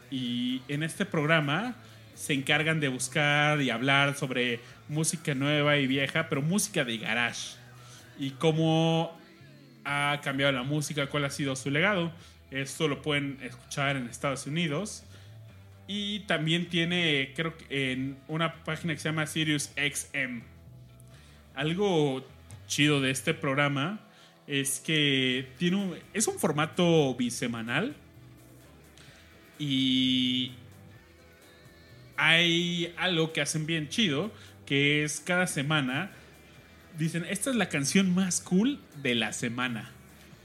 Y en este programa se encargan de buscar y hablar sobre música nueva y vieja, pero música de garage. Y cómo ha cambiado la música, cuál ha sido su legado. Esto lo pueden escuchar en Estados Unidos. Y también tiene, creo que en una página que se llama Sirius XM. Algo chido de este programa es que tiene es un formato bisemanal y hay algo que hacen bien chido, que es cada semana dicen, esta es la canción más cool de la semana.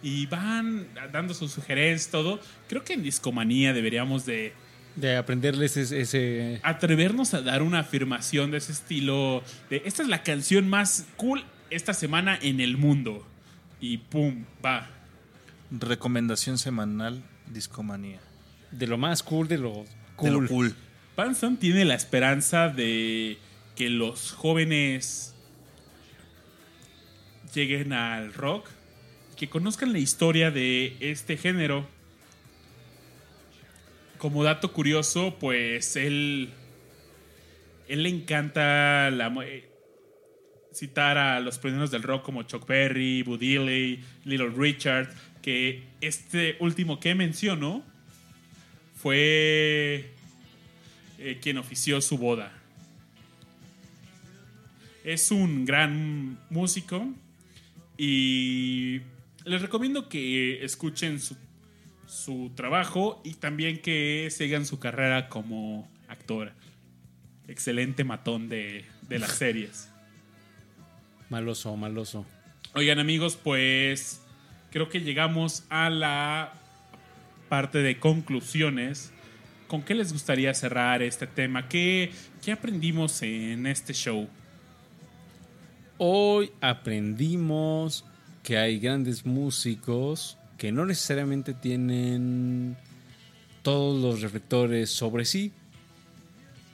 Y van dando sus sugerencias, todo. Creo que en Discomanía deberíamos de De aprenderles ese, ese- atrevernos a dar una afirmación de ese estilo. De esta es la canción más cool esta semana en el mundo. Y pum, va. Recomendación semanal, discomanía. De lo más cool, de lo De cool. lo cool. Panson tiene la esperanza de que los jóvenes lleguen al rock, que conozcan la historia de este género. Como dato curioso, pues él, él le encanta la, eh, citar a los pioneros del rock como Chuck Berry, Bud Dilly, Little Richard, que este último que menciono fue eh, quien ofició su boda. Es un gran músico y les recomiendo que escuchen su, su trabajo y también que sigan su carrera como actor. Excelente matón de, de las series. Maloso, maloso. Oigan amigos, pues creo que llegamos a la parte de conclusiones. ¿Con qué les gustaría cerrar este tema? ¿Qué, qué aprendimos en este show? Hoy aprendimos que hay grandes músicos que no necesariamente tienen todos los reflectores sobre sí.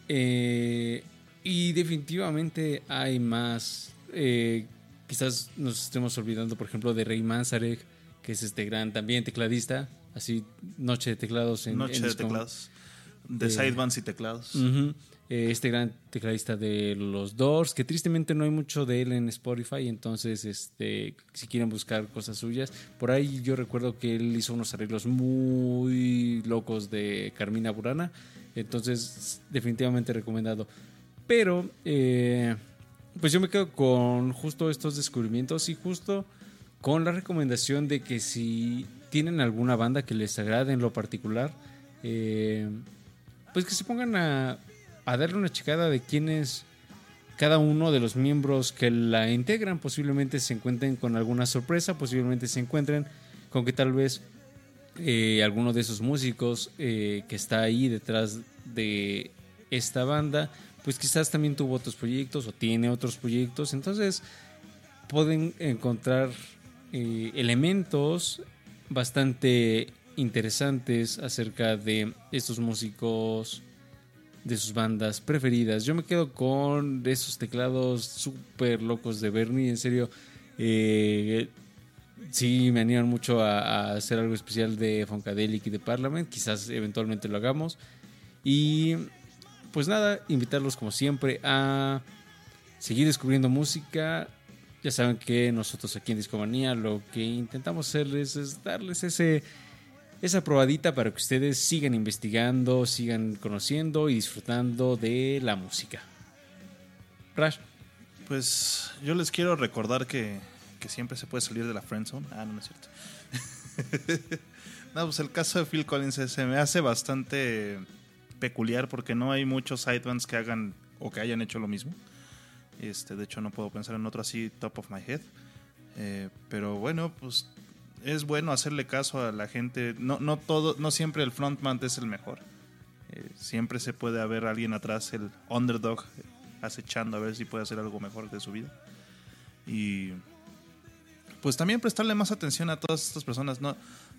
Eh, y definitivamente hay más. Eh, quizás nos estemos olvidando, por ejemplo, de Rey Manzarek, que es este gran también tecladista. Así, Noche de Teclados en Noche en de Discom- teclados. De Eh, sidebands y teclados. Eh, este gran tecladista de los Doors, que tristemente no hay mucho de él en Spotify, entonces este, si quieren buscar cosas suyas, por ahí yo recuerdo que él hizo unos arreglos muy locos de Carmina Burana, entonces definitivamente recomendado. Pero eh, pues yo me quedo con justo estos descubrimientos y justo con la recomendación de que si tienen alguna banda que les agrade en lo particular, eh, pues que se pongan a, a darle una checada de quién es cada uno de los miembros que la integran. Posiblemente se encuentren con alguna sorpresa, posiblemente se encuentren con que tal vez eh, alguno de esos músicos eh, que está ahí detrás de esta banda, pues quizás también tuvo otros proyectos o tiene otros proyectos. Entonces pueden encontrar elementos bastante interesantes acerca de estos músicos de sus bandas preferidas. Yo me quedo con esos teclados súper locos de Bernie, en serio. eh, sí me animan mucho a, a hacer algo especial de Funkadelic y de Parliament. Quizás eventualmente lo hagamos. Y pues nada, invitarlos como siempre a seguir descubriendo música. Ya saben que nosotros aquí en Discomanía lo que intentamos hacerles es darles ese, esa probadita para que ustedes sigan investigando, sigan conociendo y disfrutando de la música. Rash. Pues yo les quiero recordar que, que siempre se puede salir de la friendzone. Ah, no, no es cierto. *laughs* no, pues el caso de Phil Collins se me hace bastante peculiar porque no hay muchos sidebands que hagan o que hayan hecho lo mismo. Este, de hecho, no puedo pensar en otro así top of my head. Eh, pero bueno, pues es bueno hacerle caso a la gente. No, no todo, no siempre el frontman es el mejor. Eh, siempre se puede haber alguien atrás, el underdog, acechando a ver si puede hacer algo mejor de su vida. Y pues también prestarle más atención a todas estas personas. No,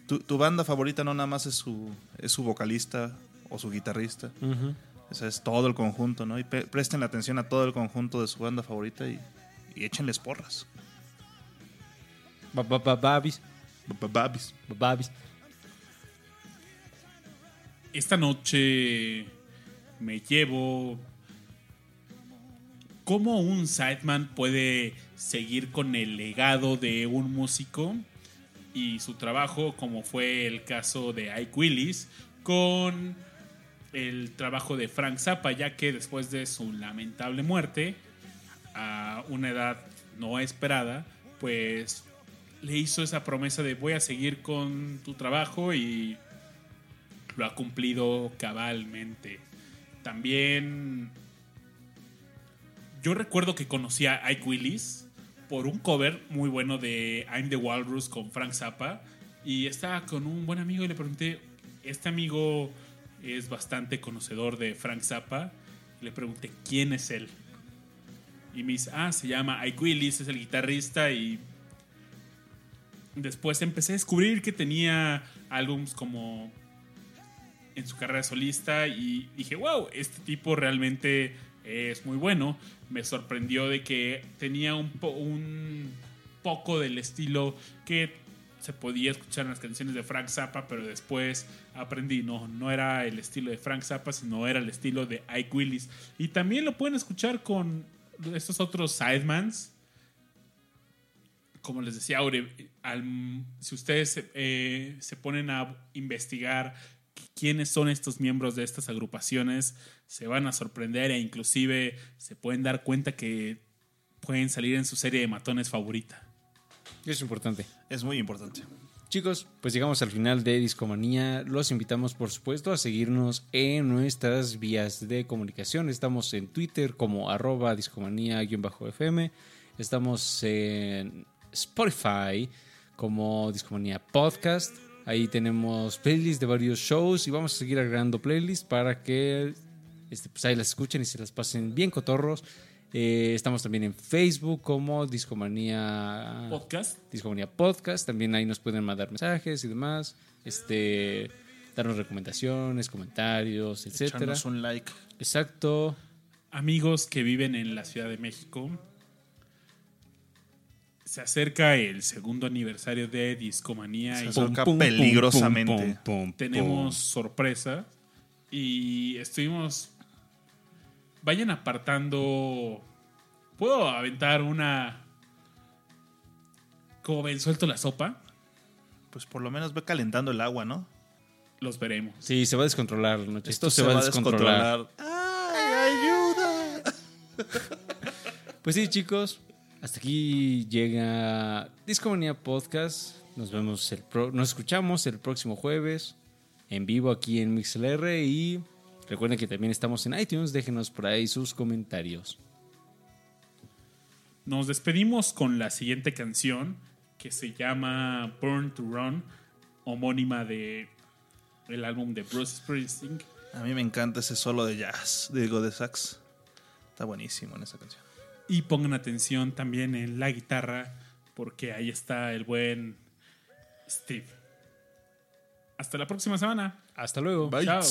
tu, banda favorita no nada más es su, es su vocalista o su guitarrista. O sea, es todo el conjunto, ¿no? Y presten la atención a todo el conjunto de su banda favorita y, y échenles porras. Ba- ba- ba- Babis. Babis. ba- Babis. Esta noche me llevo cómo un sideman puede seguir con el legado de un músico y su trabajo, como fue el caso de Ike Willis, con el trabajo de Frank Zappa, ya que después de su lamentable muerte, a una edad no esperada, pues le hizo esa promesa de voy a seguir con tu trabajo y lo ha cumplido cabalmente. También yo recuerdo que conocí a Ike Willis por un cover muy bueno de I'm the Walrus con Frank Zappa y estaba con un buen amigo y le pregunté, este amigo es bastante conocedor de Frank Zappa, le pregunté quién es él. Y me dice, ah, se llama Ike Willis, es el guitarrista y después empecé a descubrir que tenía álbums como en su carrera solista y dije, wow, este tipo realmente es muy bueno. Me sorprendió de que tenía un poco del estilo que se podía escuchar en las canciones de Frank Zappa, pero después aprendí, no, no era el estilo de Frank Zappa, sino era el estilo de Ike Willis. Y también lo pueden escuchar con estos otros sidemans como les decía si ustedes eh, se ponen a investigar quiénes son estos miembros de estas agrupaciones, se van a sorprender e inclusive se pueden dar cuenta que pueden salir en su serie de matones favorita. Es importante. Es muy importante. Chicos, pues llegamos al final de Discomanía. Los invitamos, por supuesto, a seguirnos en nuestras vías de comunicación. Estamos en Twitter como arroba discomanía-fm. Estamos en Spotify como Discomanía Podcast. Ahí tenemos playlists de varios shows y vamos a seguir agregando playlists para que este, pues ahí las escuchen y se las pasen bien cotorros. Eh, estamos también en Facebook como Discomanía Podcast. Discomanía Podcast. También ahí nos pueden mandar mensajes y demás. Este, darnos recomendaciones, comentarios, etcétera. Echarnos un like. Exacto. Amigos que viven en la Ciudad de México, se acerca el segundo aniversario de Discomanía Se y acerca peligrosamente. tenemos sorpresa y estuvimos vayan apartando puedo aventar una como ven suelto la sopa Pues por lo menos ve calentando el agua, ¿no? los veremos Sí, se va a descontrolar. Esto, se, va a descontrolar. ¡Ay, ayuda! Pues sí, chicos. Hasta aquí llega Discomanía Podcast. Nos vemos el pro- nos escuchamos el próximo jueves en vivo aquí en MixLR y recuerden que también estamos en iTunes. Déjenos por ahí sus comentarios. nos despedimos con la siguiente canción que se llama Burn to Run homónima de el álbum de Bruce Springsteen A mí me encanta ese solo de jazz, digo, de sax. Está buenísimo en esa canción. Y pongan atención también en la guitarra, porque ahí está el buen Steve. Hasta la próxima semana. Hasta luego. Bye. Chao.